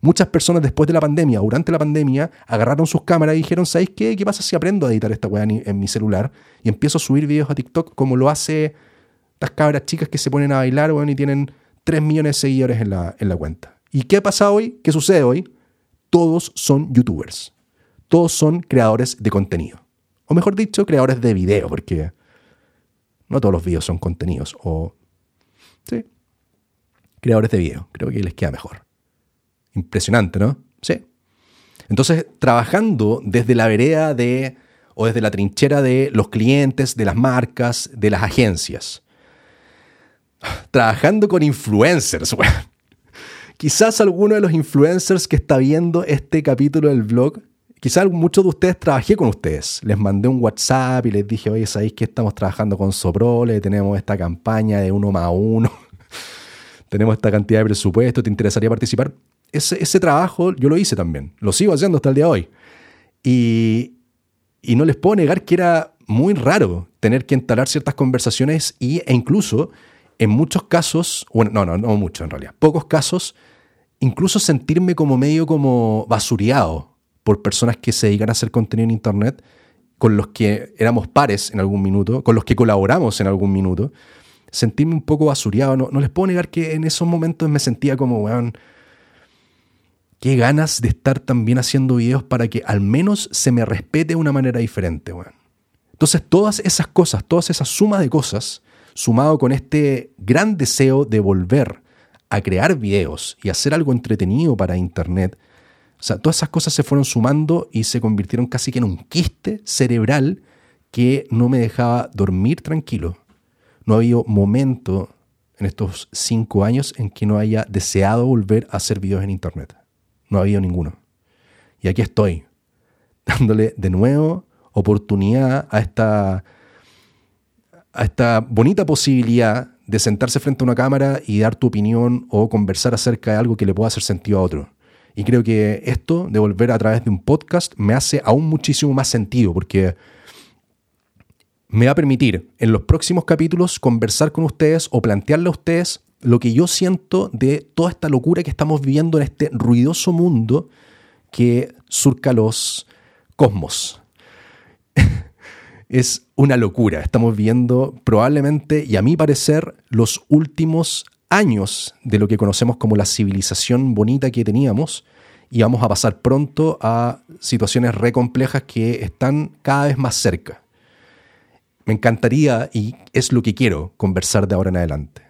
Muchas personas después de la pandemia, durante la pandemia, agarraron sus cámaras y dijeron, ¿sabéis qué? ¿Qué pasa si aprendo a editar esta weá en, mi celular? Y empiezo a subir videos a TikTok como lo hace las cabras chicas que se ponen a bailar, weón, y tienen 3 millones de seguidores en la, en la cuenta. ¿Y qué pasa hoy? ¿Qué sucede hoy? Todos son youtubers. Todos son creadores de contenido. O mejor dicho, creadores de video, porque no todos los videos son contenidos. O, sí, creadores de video. Creo que les queda mejor. Impresionante, ¿no? Sí. Entonces, trabajando desde la vereda de, o desde la trinchera de los clientes, de las marcas, de las agencias. Trabajando con influencers, Quizás alguno de los influencers que está viendo este capítulo del blog, quizás muchos de ustedes trabajé con ustedes. Les mandé un WhatsApp y les dije, oye, ¿sabéis que estamos trabajando con Soprole? Tenemos esta campaña de uno más uno. tenemos esta cantidad de presupuesto, ¿te interesaría participar? Ese, trabajo yo lo hice también, lo sigo haciendo hasta el día de hoy. Y, no les puedo negar que era muy raro tener que entalar ciertas conversaciones y, e incluso en muchos casos, bueno, no, no, no mucho en realidad, pocos casos, incluso sentirme como medio como basureado por personas que se dedican a hacer contenido en Internet, con los que éramos pares en algún minuto, con los que colaboramos en algún minuto, sentirme un poco basureado. No, no les puedo negar que en esos momentos me sentía como, weón, qué ganas de estar también haciendo videos para que al menos se me respete de una manera diferente, weón. Entonces, todas esas cosas, todas esas sumas de cosas, sumado con este gran deseo de volver a crear videos y hacer algo entretenido para Internet, o sea, todas esas cosas se fueron sumando y se convirtieron casi que en un quiste cerebral que no me dejaba dormir tranquilo. No había momento en estos cinco años en que no haya deseado volver a hacer videos en Internet. No ha habido ninguno. Y aquí estoy, dándole de nuevo oportunidad a esta, a esta bonita posibilidad de sentarse frente a una cámara y dar tu opinión o conversar acerca de algo que le pueda hacer sentido a otro. Y creo que esto de volver a través de un podcast me hace aún muchísimo más sentido porque me va a permitir en los próximos capítulos conversar con ustedes o plantearle a ustedes lo que yo siento de toda esta locura que estamos viviendo en este ruidoso mundo que surca los cosmos. es una locura. Estamos viendo probablemente, y a mi parecer, los últimos años de lo que conocemos como la civilización bonita que teníamos y vamos a pasar pronto a situaciones re complejas que están cada vez más cerca. Me encantaría, y es lo que quiero, conversar de ahora en adelante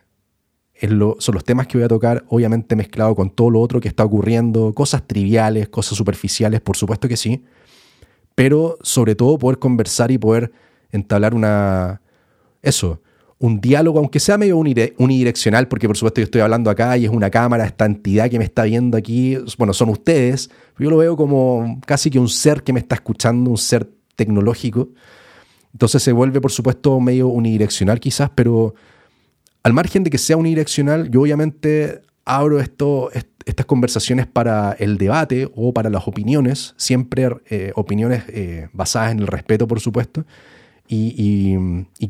son los temas que voy a tocar, obviamente mezclado con todo lo otro que está ocurriendo, cosas triviales, cosas superficiales, por supuesto que sí, pero sobre todo poder conversar y poder entablar una, eso, un diálogo, aunque sea medio unidireccional, porque por supuesto yo estoy hablando acá y es una cámara, esta entidad que me está viendo aquí, bueno, son ustedes, yo lo veo como casi que un ser que me está escuchando, un ser tecnológico. Entonces se vuelve, por supuesto, medio unidireccional quizás, pero al margen de que sea unidireccional, yo obviamente abro esto, estas conversaciones para el debate o para las opiniones, siempre eh, opiniones eh, basadas en el respeto, por supuesto. Y,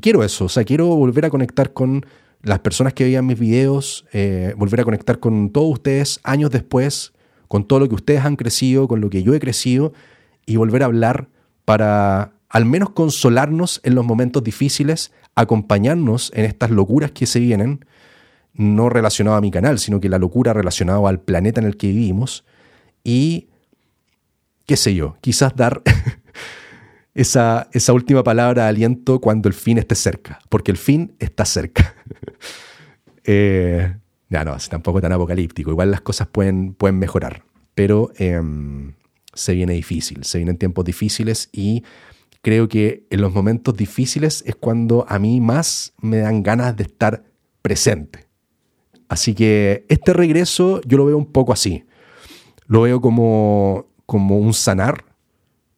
quiero eso, o sea, quiero volver a conectar con las personas que veían mis videos, eh, volver a conectar con todos ustedes años después, con todo lo que ustedes han crecido, con lo que yo he crecido, y volver a hablar para al menos consolarnos en los momentos difíciles, acompañarnos en estas locuras que se vienen, no relacionado a mi canal, sino que la locura relacionada al planeta en el que vivimos, y qué sé yo, quizás dar esa, esa última palabra de aliento cuando el fin esté cerca, porque el fin está cerca. eh, ya no, es tampoco tan apocalíptico, igual las cosas pueden, pueden mejorar, pero em, se viene difícil, se vienen tiempos difíciles y creo que en los momentos difíciles es cuando a mí más me dan ganas de estar presente. Así que este regreso yo lo veo un poco así. Lo veo como, como un sanar.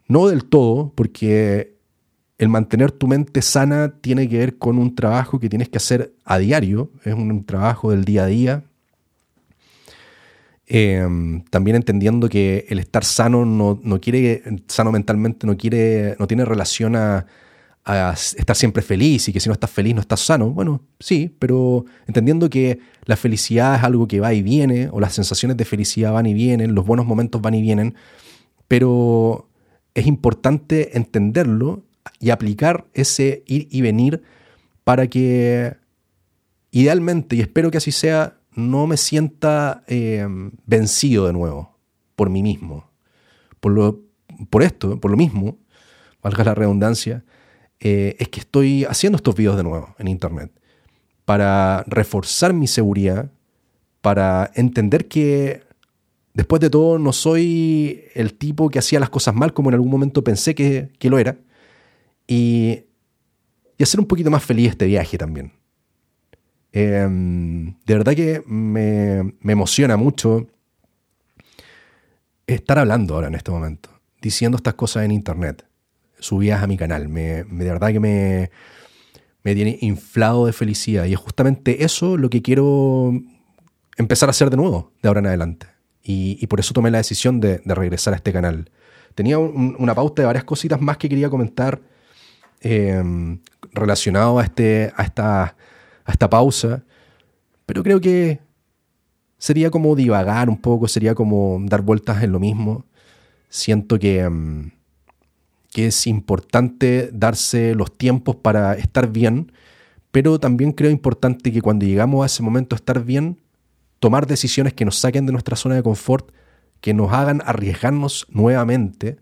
No del todo, porque el mantener tu mente sana tiene que ver con un trabajo que tienes que hacer a diario. Es un trabajo del día a día. Em, también entendiendo que el estar sano no, no, quiere, sano mentalmente no quiere, no tiene relación a, a, estar siempre feliz y que si no estás feliz no estás sano. Bueno, sí, pero entendiendo que la felicidad es algo que va y viene, o las sensaciones de felicidad van y vienen, los buenos momentos van y vienen, pero es importante entenderlo y aplicar ese ir y venir para que idealmente, y espero que así sea, no me sienta eh, vencido de nuevo por mí mismo. Por, lo, por esto, por lo mismo, valga la redundancia, eh, es que estoy haciendo estos videos de nuevo en Internet para reforzar mi seguridad, para entender que después de todo no soy el tipo que hacía las cosas mal como en algún momento pensé que, que lo era, y, y hacer un poquito más feliz este viaje también. Em, de verdad que me, emociona mucho estar hablando ahora en este momento, diciendo estas cosas en internet, subidas a mi canal. Me, de verdad que me, me tiene inflado de felicidad y es justamente eso lo que quiero empezar a hacer de nuevo de ahora en adelante. Y, por eso tomé la decisión de, regresar a este canal. Tenía una pauta de varias cositas más que quería comentar eh, relacionado a, este, a esta pausa, pero creo que sería como divagar un poco, sería como dar vueltas en lo mismo. Siento que, mm, que es importante darse los tiempos para estar bien, pero también creo importante que cuando llegamos a ese momento estar bien, tomar decisiones que nos saquen de nuestra zona de confort, que nos hagan arriesgarnos nuevamente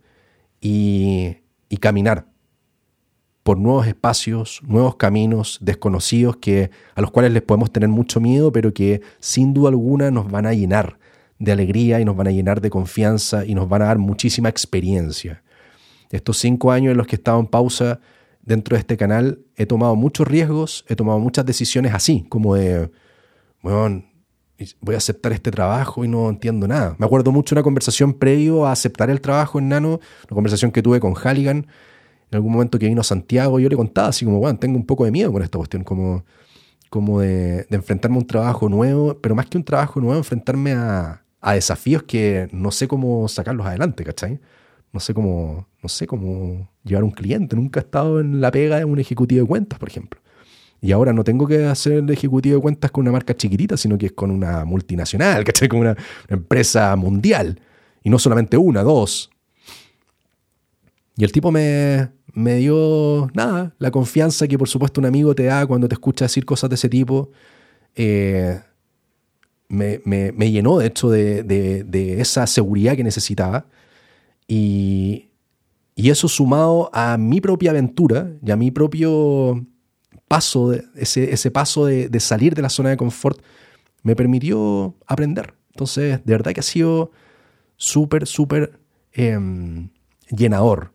y, y caminar por nuevos espacios, nuevos caminos desconocidos que, a los cuales les podemos tener mucho miedo, pero que sin duda alguna nos van a llenar de alegría y nos van a llenar de confianza y nos van a dar muchísima experiencia. Estos cinco años en los que he estado en pausa dentro de este canal, he tomado muchos riesgos, he tomado muchas decisiones así, como de, bueno, voy a aceptar este trabajo y no entiendo nada. Me acuerdo mucho una conversación previo a aceptar el trabajo en Nano, una conversación que tuve con Halligan, en algún momento que vino a Santiago, yo le contaba así como, bueno, tengo un poco de miedo con esta cuestión, como, como de, enfrentarme a un trabajo nuevo, pero más que un trabajo nuevo, enfrentarme a, desafíos que no sé cómo sacarlos adelante, ¿cachai? No sé cómo, no sé cómo llevar un cliente. Nunca he estado en la pega de un ejecutivo de cuentas, por ejemplo. Y ahora no tengo que hacer el ejecutivo de cuentas con una marca chiquitita, sino que es con una multinacional, ¿cachai? Con una empresa mundial. Y no solamente una, dos. Y el tipo me, me dio, nada, la confianza que por supuesto un amigo te da cuando te escucha decir cosas de ese tipo. Eh, me, llenó, de hecho, de, esa seguridad que necesitaba. Y, eso sumado a mi propia aventura y a mi propio paso, ese, ese paso de, salir de la zona de confort, me permitió aprender. Entonces, de verdad que ha sido súper, súper em, llenador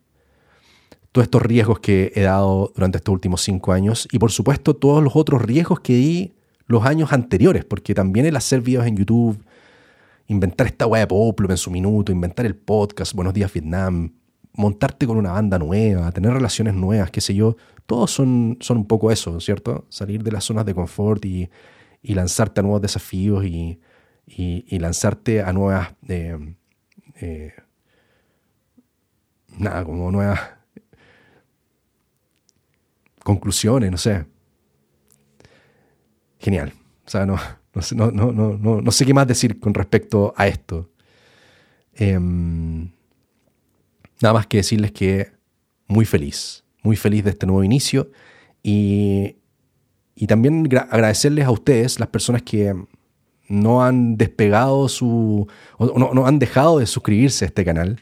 todos estos riesgos que he dado durante estos últimos cinco años y por supuesto todos los otros riesgos que di los años anteriores, porque también el hacer videos en YouTube, inventar esta web Poplo en su minuto, inventar el podcast Buenos Días Vietnam, montarte con una banda nueva, tener relaciones nuevas, qué sé yo, todos son, son un poco eso, ¿cierto? Salir de las zonas de confort y, lanzarte a nuevos desafíos y, lanzarte a nuevas... Eh, eh, nada, como nuevas conclusiones, no sé. genial. O sea, no, no, no, no, no sé qué más decir con respecto a esto. Em, nada más que decirles que muy feliz, muy feliz de este nuevo inicio y, y también agradecerles a ustedes, las personas que no han despegado su, o no, no han dejado de suscribirse a este canal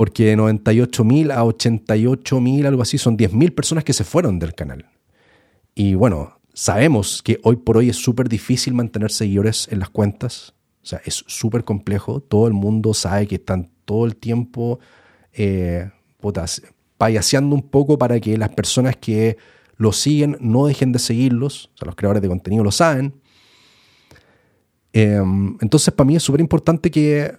porque de 98.000 a 88.000, algo así, son 10.000 personas que se fueron del canal. Y bueno, sabemos que hoy por hoy es súper difícil mantener seguidores en las cuentas. O sea, es súper complejo. Todo el mundo sabe que están todo el tiempo eh, payaseando un poco para que las personas que lo siguen no dejen de seguirlos. O sea, los creadores de contenido lo saben. Em, entonces, para mí es súper importante que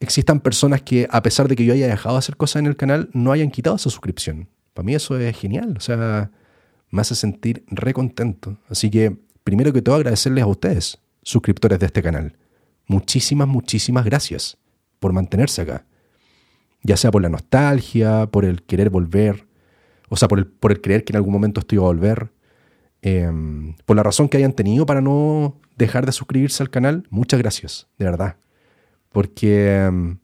existan personas que, a pesar de que yo haya dejado de hacer cosas en el canal, no hayan quitado esa suscripción. Para mí eso es genial. O sea, me hace sentir re contento. Así que, primero que todo, agradecerles a ustedes, suscriptores de este canal. Muchísimas, muchísimas gracias por mantenerse acá. Ya sea por la nostalgia, por el querer volver, o sea, por el, por el creer que en algún momento estoy a volver, em, por la razón que hayan tenido para no dejar de suscribirse al canal. Muchas gracias, de verdad. Porque em,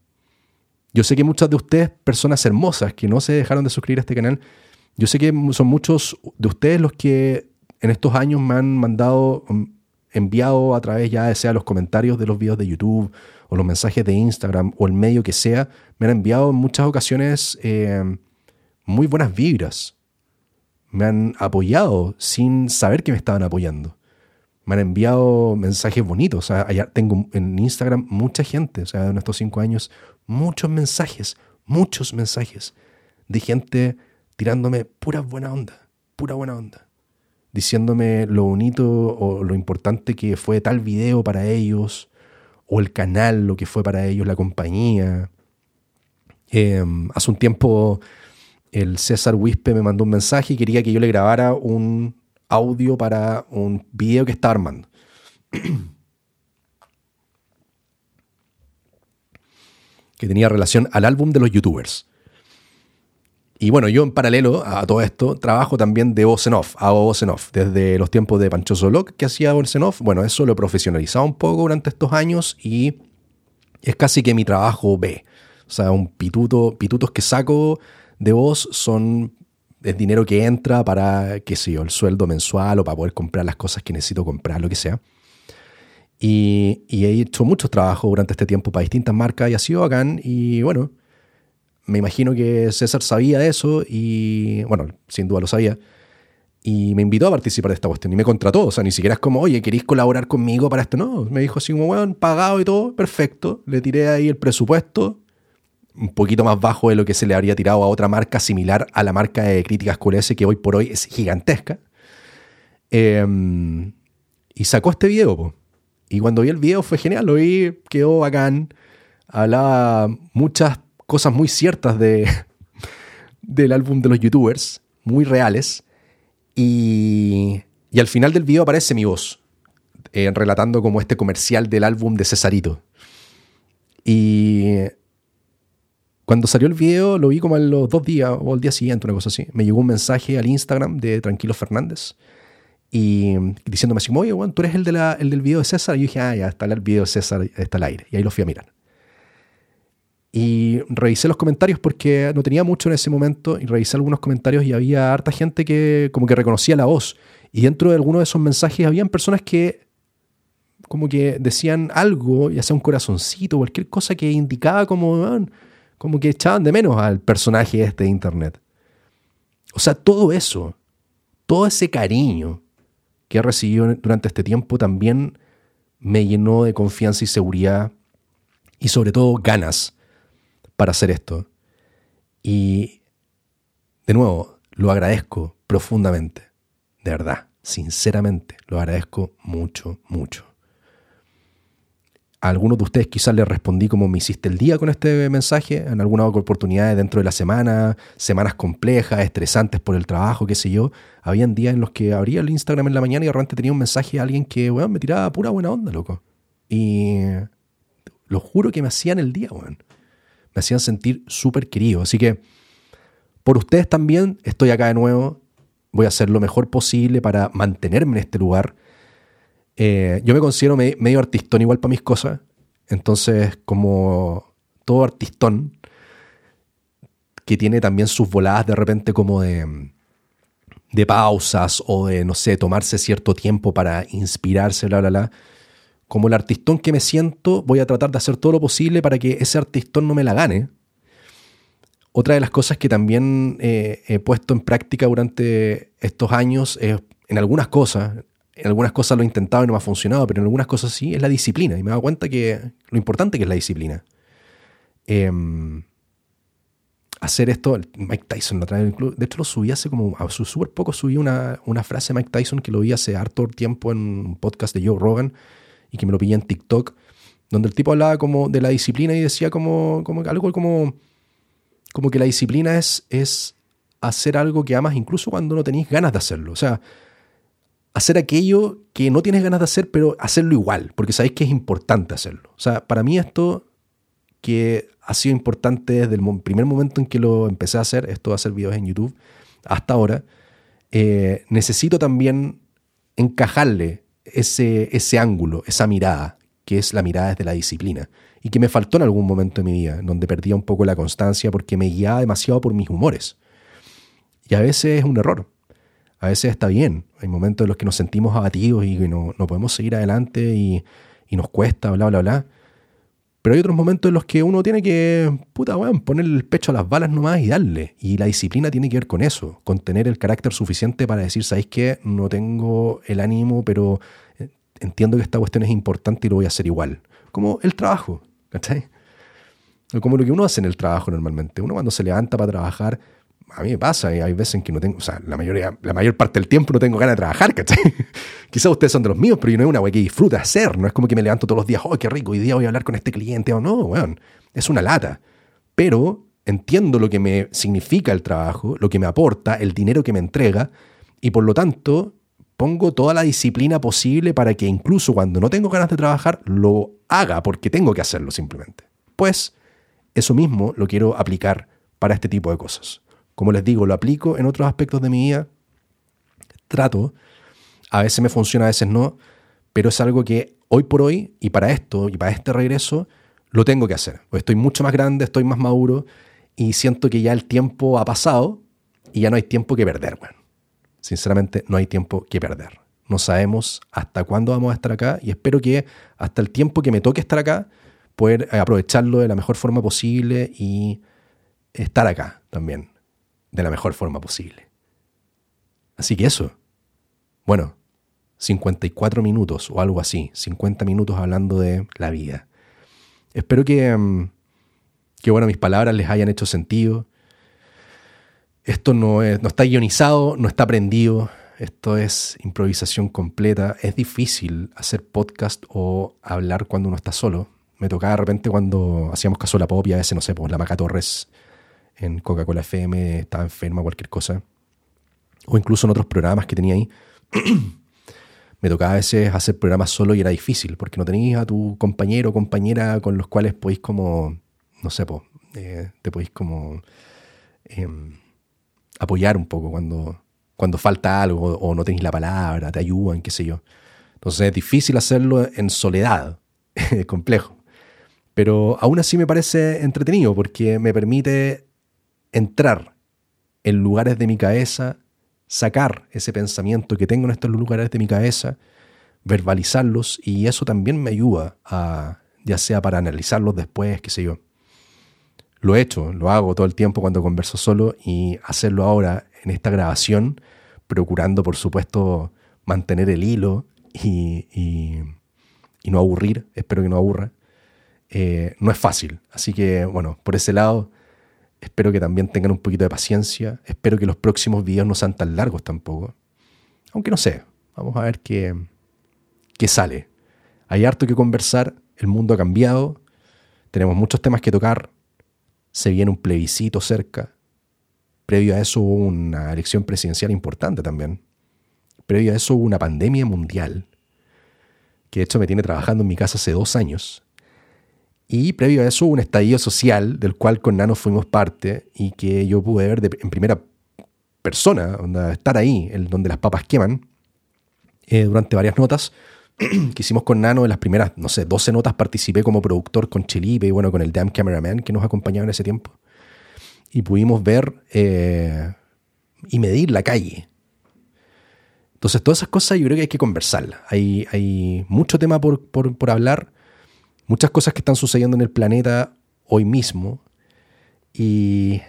yo sé que muchas de ustedes, personas hermosas que no se dejaron de suscribir a este canal, yo sé que son muchos de ustedes los que en estos años me han mandado, em, enviado a través ya sea los comentarios de los videos de YouTube o los mensajes de Instagram o el medio que sea, me han enviado en muchas ocasiones em, muy buenas vibras. Me han apoyado sin saber que me estaban apoyando me han enviado mensajes bonitos. O sea, tengo en Instagram mucha gente, o sea, en estos cinco años, muchos mensajes, muchos mensajes de gente tirándome pura buena onda, pura buena onda. Diciéndome lo bonito o lo importante que fue tal video para ellos, o el canal, lo que fue para ellos, la compañía. Em, hace un tiempo el César Wispe me mandó un mensaje y quería que yo le grabara un, audio para un video que estaba armando. que tenía relación al álbum de los youtubers. Y bueno, yo en paralelo a todo esto trabajo también de voz en off, hago voz en off. Desde los tiempos de Pancho Solok que hacía voz en off, bueno, eso lo he profesionalizado un poco durante estos años y es casi que mi trabajo B. O sea, un pituto, pitutos que saco de voz son es dinero que entra para, qué sé yo, el sueldo mensual o para poder comprar las cosas que necesito comprar, lo que sea. Y, he hecho muchos trabajos durante este tiempo para distintas marcas y ha sido bacán. Y bueno, me imagino que César sabía eso y, bueno, sin duda lo sabía. Y me invitó a participar de esta cuestión y me contrató. O sea, ni siquiera es como, oye, ¿queréis colaborar conmigo para esto? No, me dijo así como, bueno, pagado y todo, perfecto. Le tiré ahí el presupuesto un poquito más bajo de lo que se le habría tirado a otra marca similar a la marca de críticas QLS que hoy por hoy es gigantesca. Em, y sacó este video. Y cuando vi el video fue genial, lo vi, quedó bacán. Hablaba muchas cosas muy ciertas de, del álbum de los youtubers, muy reales. Y, y al final del video aparece mi voz, eh, relatando como este comercial del álbum de Cesarito. Y cuando salió el video, lo vi como en los dos días o el día siguiente, una cosa así. Me llegó un mensaje al Instagram de Tranquilo Fernández y diciéndome así, oye, bueno, tú eres el, de la, el del video de César. Y yo dije, ah, ya está el video de César, está al aire. Y ahí lo fui a mirar. Y revisé los comentarios porque no tenía mucho en ese momento y revisé algunos comentarios y había harta gente que como que reconocía la voz. Y dentro de algunos de esos mensajes habían personas que como que decían algo, ya sea un corazoncito, cualquier cosa que indicaba como, como que echaban de menos al personaje este de Internet. O sea, todo eso, todo ese cariño que he recibido durante este tiempo también me llenó de confianza y seguridad y sobre todo ganas para hacer esto. Y de nuevo, lo agradezco profundamente, de verdad, sinceramente, lo agradezco mucho, mucho algunos de ustedes quizás les respondí como me hiciste el día con este mensaje, en algunas oportunidades dentro de la semana, semanas complejas, estresantes por el trabajo, qué sé yo. Habían días en los que abría el Instagram en la mañana y de repente tenía un mensaje de alguien que, weón, me tiraba pura buena onda, loco. Y lo juro que me hacían el día, weón. Me hacían sentir súper querido. Así que, por ustedes también, estoy acá de nuevo. Voy a hacer lo mejor posible para mantenerme en este lugar Eh, yo me considero medio artistón igual para mis cosas. Entonces, como todo artistón, que tiene también sus voladas de repente como de, pausas o de, no sé, tomarse cierto tiempo para inspirarse, bla, bla, bla. Como el artistón que me siento, voy a tratar de hacer todo lo posible para que ese artistón no me la gane. Otra de las cosas que también eh, he puesto en práctica durante estos años es, en algunas cosas, en algunas cosas lo he intentado y no me ha funcionado, pero en algunas cosas sí, es la disciplina. Y me he dado cuenta que lo importante que es la disciplina. Em, hacer esto, Mike Tyson lo trae el club. De hecho, lo subí hace como, súper poco subí una, una, frase de Mike Tyson que lo vi hace harto tiempo en un podcast de Joe Rogan y que me lo pillé en TikTok, donde el tipo hablaba como de la disciplina y decía como, como algo como, como que la disciplina es, es hacer algo que amas incluso cuando no tenéis ganas de hacerlo. O sea, hacer aquello que no tienes ganas de hacer, pero hacerlo igual, porque sabéis que es importante hacerlo. O sea, para mí esto que ha sido importante desde el primer momento en que lo empecé a hacer, esto de hacer videos en YouTube, hasta ahora, eh, necesito también encajarle ese, ese ángulo, esa mirada, que es la mirada desde la disciplina, y que me faltó en algún momento de mi vida, donde perdía un poco la constancia porque me guiaba demasiado por mis humores. Y a veces es un error, a veces está bien, hay momentos en los que nos sentimos abatidos y no, no podemos seguir adelante y, y nos cuesta, bla, bla, bla. Pero hay otros momentos en los que uno tiene que, puta, weón, poner el pecho a las balas nomás y darle. Y la disciplina tiene que ver con eso, con tener el carácter suficiente para decir, ¿sabéis qué? No tengo el ánimo, pero eh, entiendo que esta cuestión es importante y lo voy a hacer igual. Como el trabajo, ¿cachai? Como lo que uno hace en el trabajo normalmente. Uno cuando se levanta para trabajar, a mí me pasa, y hay veces en que no tengo, o sea, la, mayoría, la mayor parte del tiempo no tengo ganas de trabajar, ¿cachai? Quizás ustedes son de los míos, pero yo no es una wey que disfruta hacer, no es como que me levanto todos los días, oh, qué rico, hoy día voy a hablar con este cliente, o no, weón, es una lata. Pero entiendo lo que me significa el trabajo, lo que me aporta, el dinero que me entrega, y por lo tanto pongo toda la disciplina posible para que incluso cuando no tengo ganas de trabajar, lo haga porque tengo que hacerlo simplemente. Pues eso mismo lo quiero aplicar para este tipo de cosas. Como les digo, lo aplico en otros aspectos de mi vida. Trato. A veces me funciona, a veces no. Pero es algo que hoy por hoy, y para esto, y para este regreso, lo tengo que hacer. estoy mucho más grande, estoy más maduro, y siento que ya el tiempo ha pasado y ya no hay tiempo que perder. Bueno, sinceramente, no hay tiempo que perder. No sabemos hasta cuándo vamos a estar acá y espero que hasta el tiempo que me toque estar acá, poder aprovecharlo de la mejor forma posible y estar acá también de la mejor forma posible. Así que eso. Bueno, 54 minutos o algo así, 50 minutos hablando de la vida. Espero que, mm, que bueno, mis palabras les hayan hecho sentido. Esto no, es, no está guionizado, no está aprendido, esto es improvisación completa. Es difícil hacer podcast o hablar cuando uno está solo. Me tocaba de repente cuando hacíamos caso a la pop y a veces, no sé, pues la Maca Torres en Coca-Cola FM, estaba enferma, cualquier cosa, o incluso en otros programas que tenía ahí, me tocaba a veces hacer programas solo y era difícil, porque no tenías a tu compañero o compañera con los cuales podéis como, no sé, eh, te podéis como em, apoyar un poco cuando, cuando falta algo o no tenéis la palabra, te ayudan, qué sé yo. Entonces es difícil hacerlo en soledad, es complejo. Pero aún así me parece entretenido porque me permite entrar en lugares de mi cabeza, sacar ese pensamiento que tengo en estos lugares de mi cabeza, verbalizarlos y eso también me ayuda a, ya sea para analizarlos después, qué sé yo. Lo he hecho, lo hago todo el tiempo cuando converso solo y hacerlo ahora en esta grabación, procurando por supuesto mantener el hilo y, no aburrir, espero que no aburra, eh, no es fácil. Así que bueno, por ese lado Espero que también tengan un poquito de paciencia. Espero que los próximos videos no sean tan largos tampoco. Aunque no sé, vamos a ver qué, qué sale. Hay harto que conversar, el mundo ha cambiado, tenemos muchos temas que tocar, se viene un plebiscito cerca. Previo a eso hubo una elección presidencial importante también. Previo a eso hubo una pandemia mundial, que de hecho me tiene trabajando en mi casa hace dos años y previo a eso, un estallido social del cual con Nano fuimos parte y que yo pude ver en primera persona, estar ahí, donde las papas queman, eh, durante varias notas, que hicimos con Nano, en las primeras, no sé, 12 notas participé como productor con Chelipe y bueno, con el Damn Cameraman que nos acompañaba en ese tiempo. Y pudimos ver eh, y medir la calle. Entonces, todas esas cosas yo creo que hay que conversarlas. Hay, hay mucho tema por, por hablar, muchas cosas que están sucediendo en el planeta hoy mismo. Y,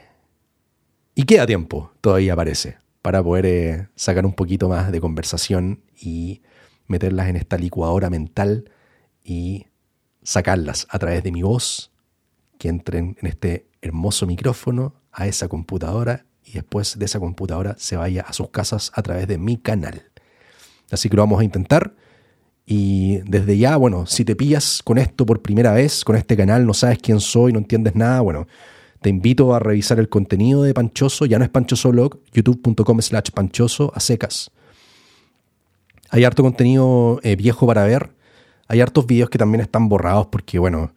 y queda tiempo, todavía parece, para poder eh, sacar un poquito más de conversación y meterlas en esta licuadora mental y sacarlas a través de mi voz, que entren en este hermoso micrófono, a esa computadora y después de esa computadora se vaya a sus casas a través de mi canal. Así que lo vamos a intentar. Y desde ya, bueno, si te pillas con esto por primera vez, con este canal, no sabes quién soy, no entiendes nada, bueno, te invito a revisar el contenido de Panchoso, ya no es Panchoso Blog, youtube.com slash panchoso a secas. Hay harto contenido eh, viejo para ver. Hay hartos videos que también están borrados porque, bueno.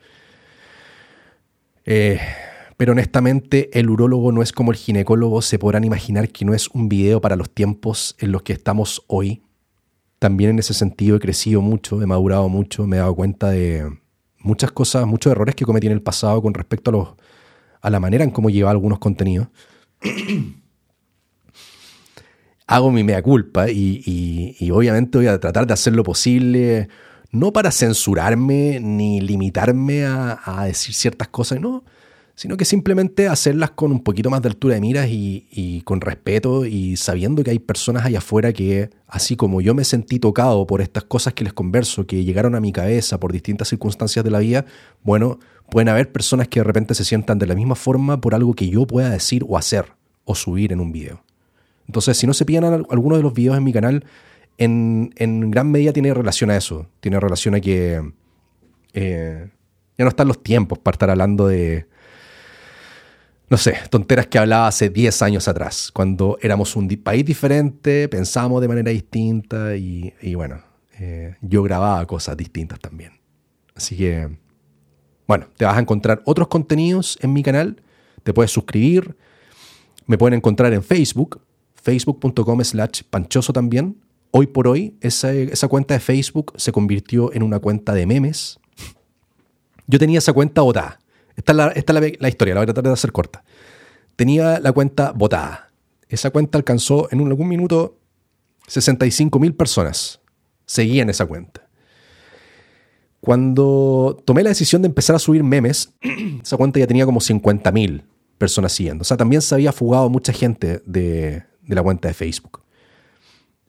Eh, pero honestamente, el urólogo no es como el ginecólogo. Se podrán imaginar que no es un video para los tiempos en los que estamos hoy. También en ese sentido he crecido mucho, he madurado mucho, me he dado cuenta de muchas cosas, muchos errores que cometí en el pasado con respecto a, los, a la manera en cómo llevaba algunos contenidos. hago mi mea culpa y, obviamente voy a tratar de hacer lo posible, no para censurarme ni limitarme a, decir ciertas cosas, no, sino que simplemente hacerlas con un poquito más de altura de miras y, con respeto y sabiendo que hay personas allá afuera que, así como yo me sentí tocado por estas cosas que les converso, que llegaron a mi cabeza por distintas circunstancias de la vida, bueno, pueden haber personas que de repente se sientan de la misma forma por algo que yo pueda decir o hacer o subir en un video. Entonces, si no se pillan algunos de los videos en mi canal, en, gran medida tiene relación a eso. Tiene relación a que eh, ya no están los tiempos para estar hablando de, no sé, tonteras que hablaba hace 10 años atrás, cuando éramos un país diferente, pensábamos de manera distinta y, bueno, eh, yo grababa cosas distintas también. Así que, bueno, te vas a encontrar otros contenidos en mi canal, te puedes suscribir, me pueden encontrar en Facebook, facebook.com slash panchoso también. Hoy por hoy, esa, cuenta de Facebook se convirtió en una cuenta de memes. Yo tenía esa cuenta botada. Esta es la, esta la, historia, la voy a tratar de hacer corta. Tenía la cuenta botada. Esa cuenta alcanzó en algún minuto 65 mil personas. Seguían esa cuenta. Cuando tomé la decisión de empezar a subir memes, esa cuenta ya tenía como 50 mil personas siguiendo. O sea, también se había fugado mucha gente de, de la cuenta de Facebook.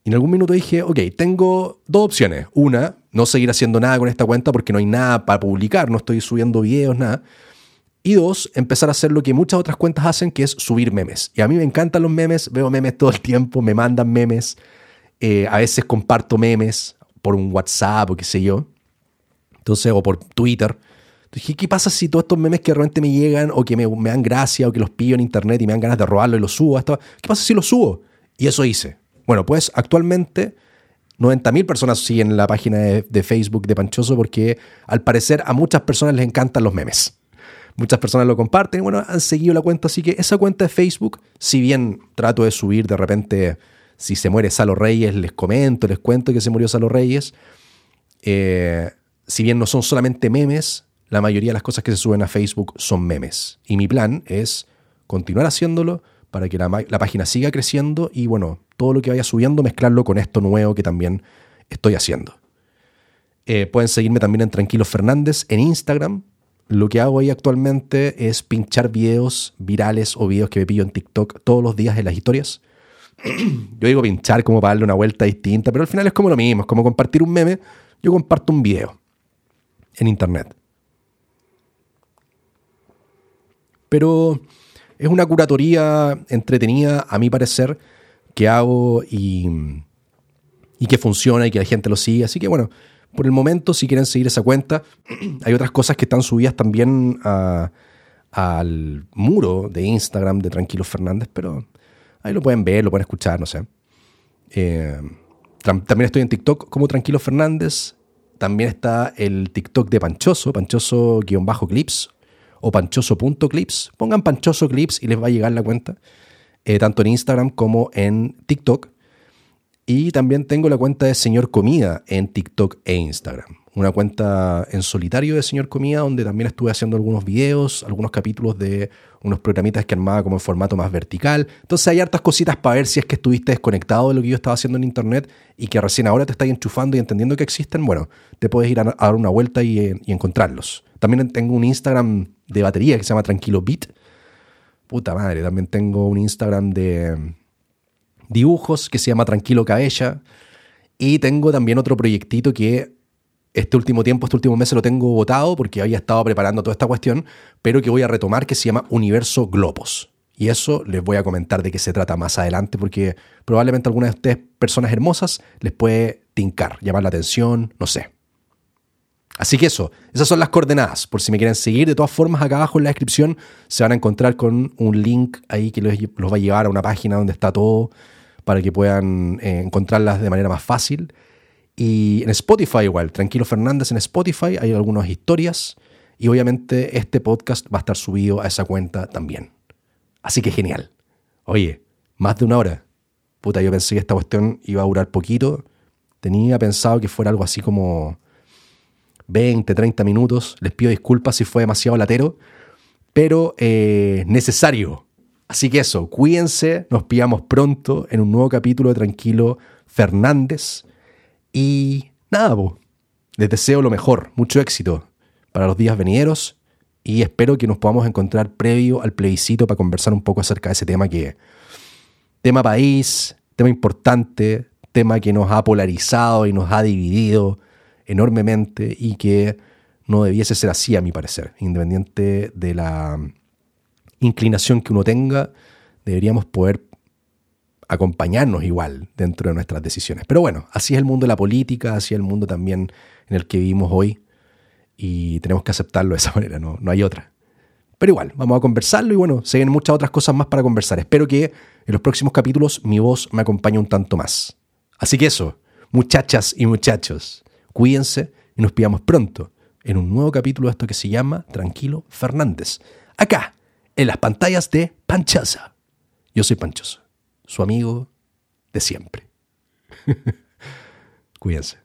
Y en algún minuto dije, ok, tengo dos opciones. Una, no seguir haciendo nada con esta cuenta porque no hay nada para publicar, no estoy subiendo videos, nada. Y dos, empezar a hacer lo que muchas otras cuentas hacen, que es subir memes. Y a mí me encantan los memes, veo memes todo el tiempo, me mandan memes. Eh, a veces comparto memes por un WhatsApp o qué sé yo. Entonces, o por Twitter. Dije, ¿qué pasa si todos estos memes que realmente me llegan o que me, dan gracia o que los pillo en internet y me dan ganas de robarlo y los subo? Esto, ¿Qué pasa si los subo? Y eso hice. Bueno, pues actualmente 90.000 personas siguen la página de, Facebook de Panchoso porque al parecer a muchas personas les encantan los memes. Muchas personas lo comparten, bueno, han seguido la cuenta, así que esa cuenta de Facebook, si bien trato de subir de repente, si se muere Salo Reyes, les comento, les cuento que se murió Salo Reyes, eh, si bien no son solamente memes, la mayoría de las cosas que se suben a Facebook son memes. Y mi plan es continuar haciéndolo para que la, página siga creciendo y bueno, todo lo que vaya subiendo, mezclarlo con esto nuevo que también estoy haciendo. Eh, pueden seguirme también en Tranquilos Fernández en Instagram. Lo que hago ahí actualmente es pinchar videos virales o videos que me pillo en TikTok todos los días en las historias. Yo digo pinchar como para darle una vuelta distinta, pero al final es como lo mismo, como compartir un meme. Yo comparto un video en internet. Pero es una curatoría entretenida, a mi parecer, que hago y, que funciona y que la gente lo sigue. Así que bueno, por el momento, si quieren seguir esa cuenta, hay otras cosas que están subidas también al muro de Instagram de Tranquilos Fernández, pero ahí lo pueden ver, lo pueden escuchar, no sé. Eh, también estoy en TikTok como Tranquilos Fernández. También está el TikTok de Panchoso, Panchoso-clips o panchoso.clips. Pongan panchoso clips y les va a llegar la cuenta, eh, tanto en Instagram como en TikTok. Y también tengo la cuenta de Señor Comida en TikTok e Instagram. Una cuenta en solitario de Señor Comida donde también estuve haciendo algunos videos, algunos capítulos de unos programitas que armaba como en formato más vertical. Entonces hay hartas cositas para ver si es que estuviste desconectado de lo que yo estaba haciendo en internet y que recién ahora te estás enchufando y entendiendo que existen. Bueno, te puedes ir a, dar una vuelta y, y encontrarlos. También tengo un Instagram de batería que se llama Tranquilo Beat. Puta madre, también tengo un Instagram de dibujos que se llama Tranquilo Cabella. Y tengo también otro proyectito que este último tiempo, este último mes lo tengo votado porque había estado preparando toda esta cuestión, pero que voy a retomar que se llama Universo Globos. Y eso les voy a comentar de qué se trata más adelante porque probablemente a algunas de ustedes, personas hermosas, les puede tincar, llamar la atención, no sé. Así que eso, esas son las coordenadas. Por si me quieren seguir, de todas formas, acá abajo en la descripción se van a encontrar con un link ahí que los, va a llevar a una página donde está todo para que puedan eh, encontrarlas de manera más fácil. Y en Spotify igual, Tranquilo Fernández en Spotify hay algunas historias y obviamente este podcast va a estar subido a esa cuenta también. Así que genial. Oye, más de una hora. Puta, yo pensé que esta cuestión iba a durar poquito. Tenía pensado que fuera algo así como 20, 30 minutos. Les pido disculpas si fue demasiado latero, pero eh, necesario. Así que eso, cuídense, nos pillamos pronto en un nuevo capítulo de Tranquilo Fernández. Y nada, les deseo lo mejor, mucho éxito para los días venideros y espero que nos podamos encontrar previo al plebiscito para conversar un poco acerca de ese tema que tema país, tema importante, tema que nos ha polarizado y nos ha dividido enormemente y que no debiese ser así a mi parecer, independiente de la inclinación que uno tenga, deberíamos poder acompañarnos igual dentro de nuestras decisiones. Pero bueno, así es el mundo de la política, así es el mundo también en el que vivimos hoy y tenemos que aceptarlo de esa manera, no, no hay otra. Pero igual, vamos a conversarlo y bueno, se vienen muchas otras cosas más para conversar. Espero que en los próximos capítulos mi voz me acompañe un tanto más. Así que eso, muchachas y muchachos, cuídense y nos pillamos pronto en un nuevo capítulo de esto que se llama Tranquilo Fernández. Acá, en las pantallas de Panchaza. Yo soy Panchoso su amigo de siempre. Cuídense.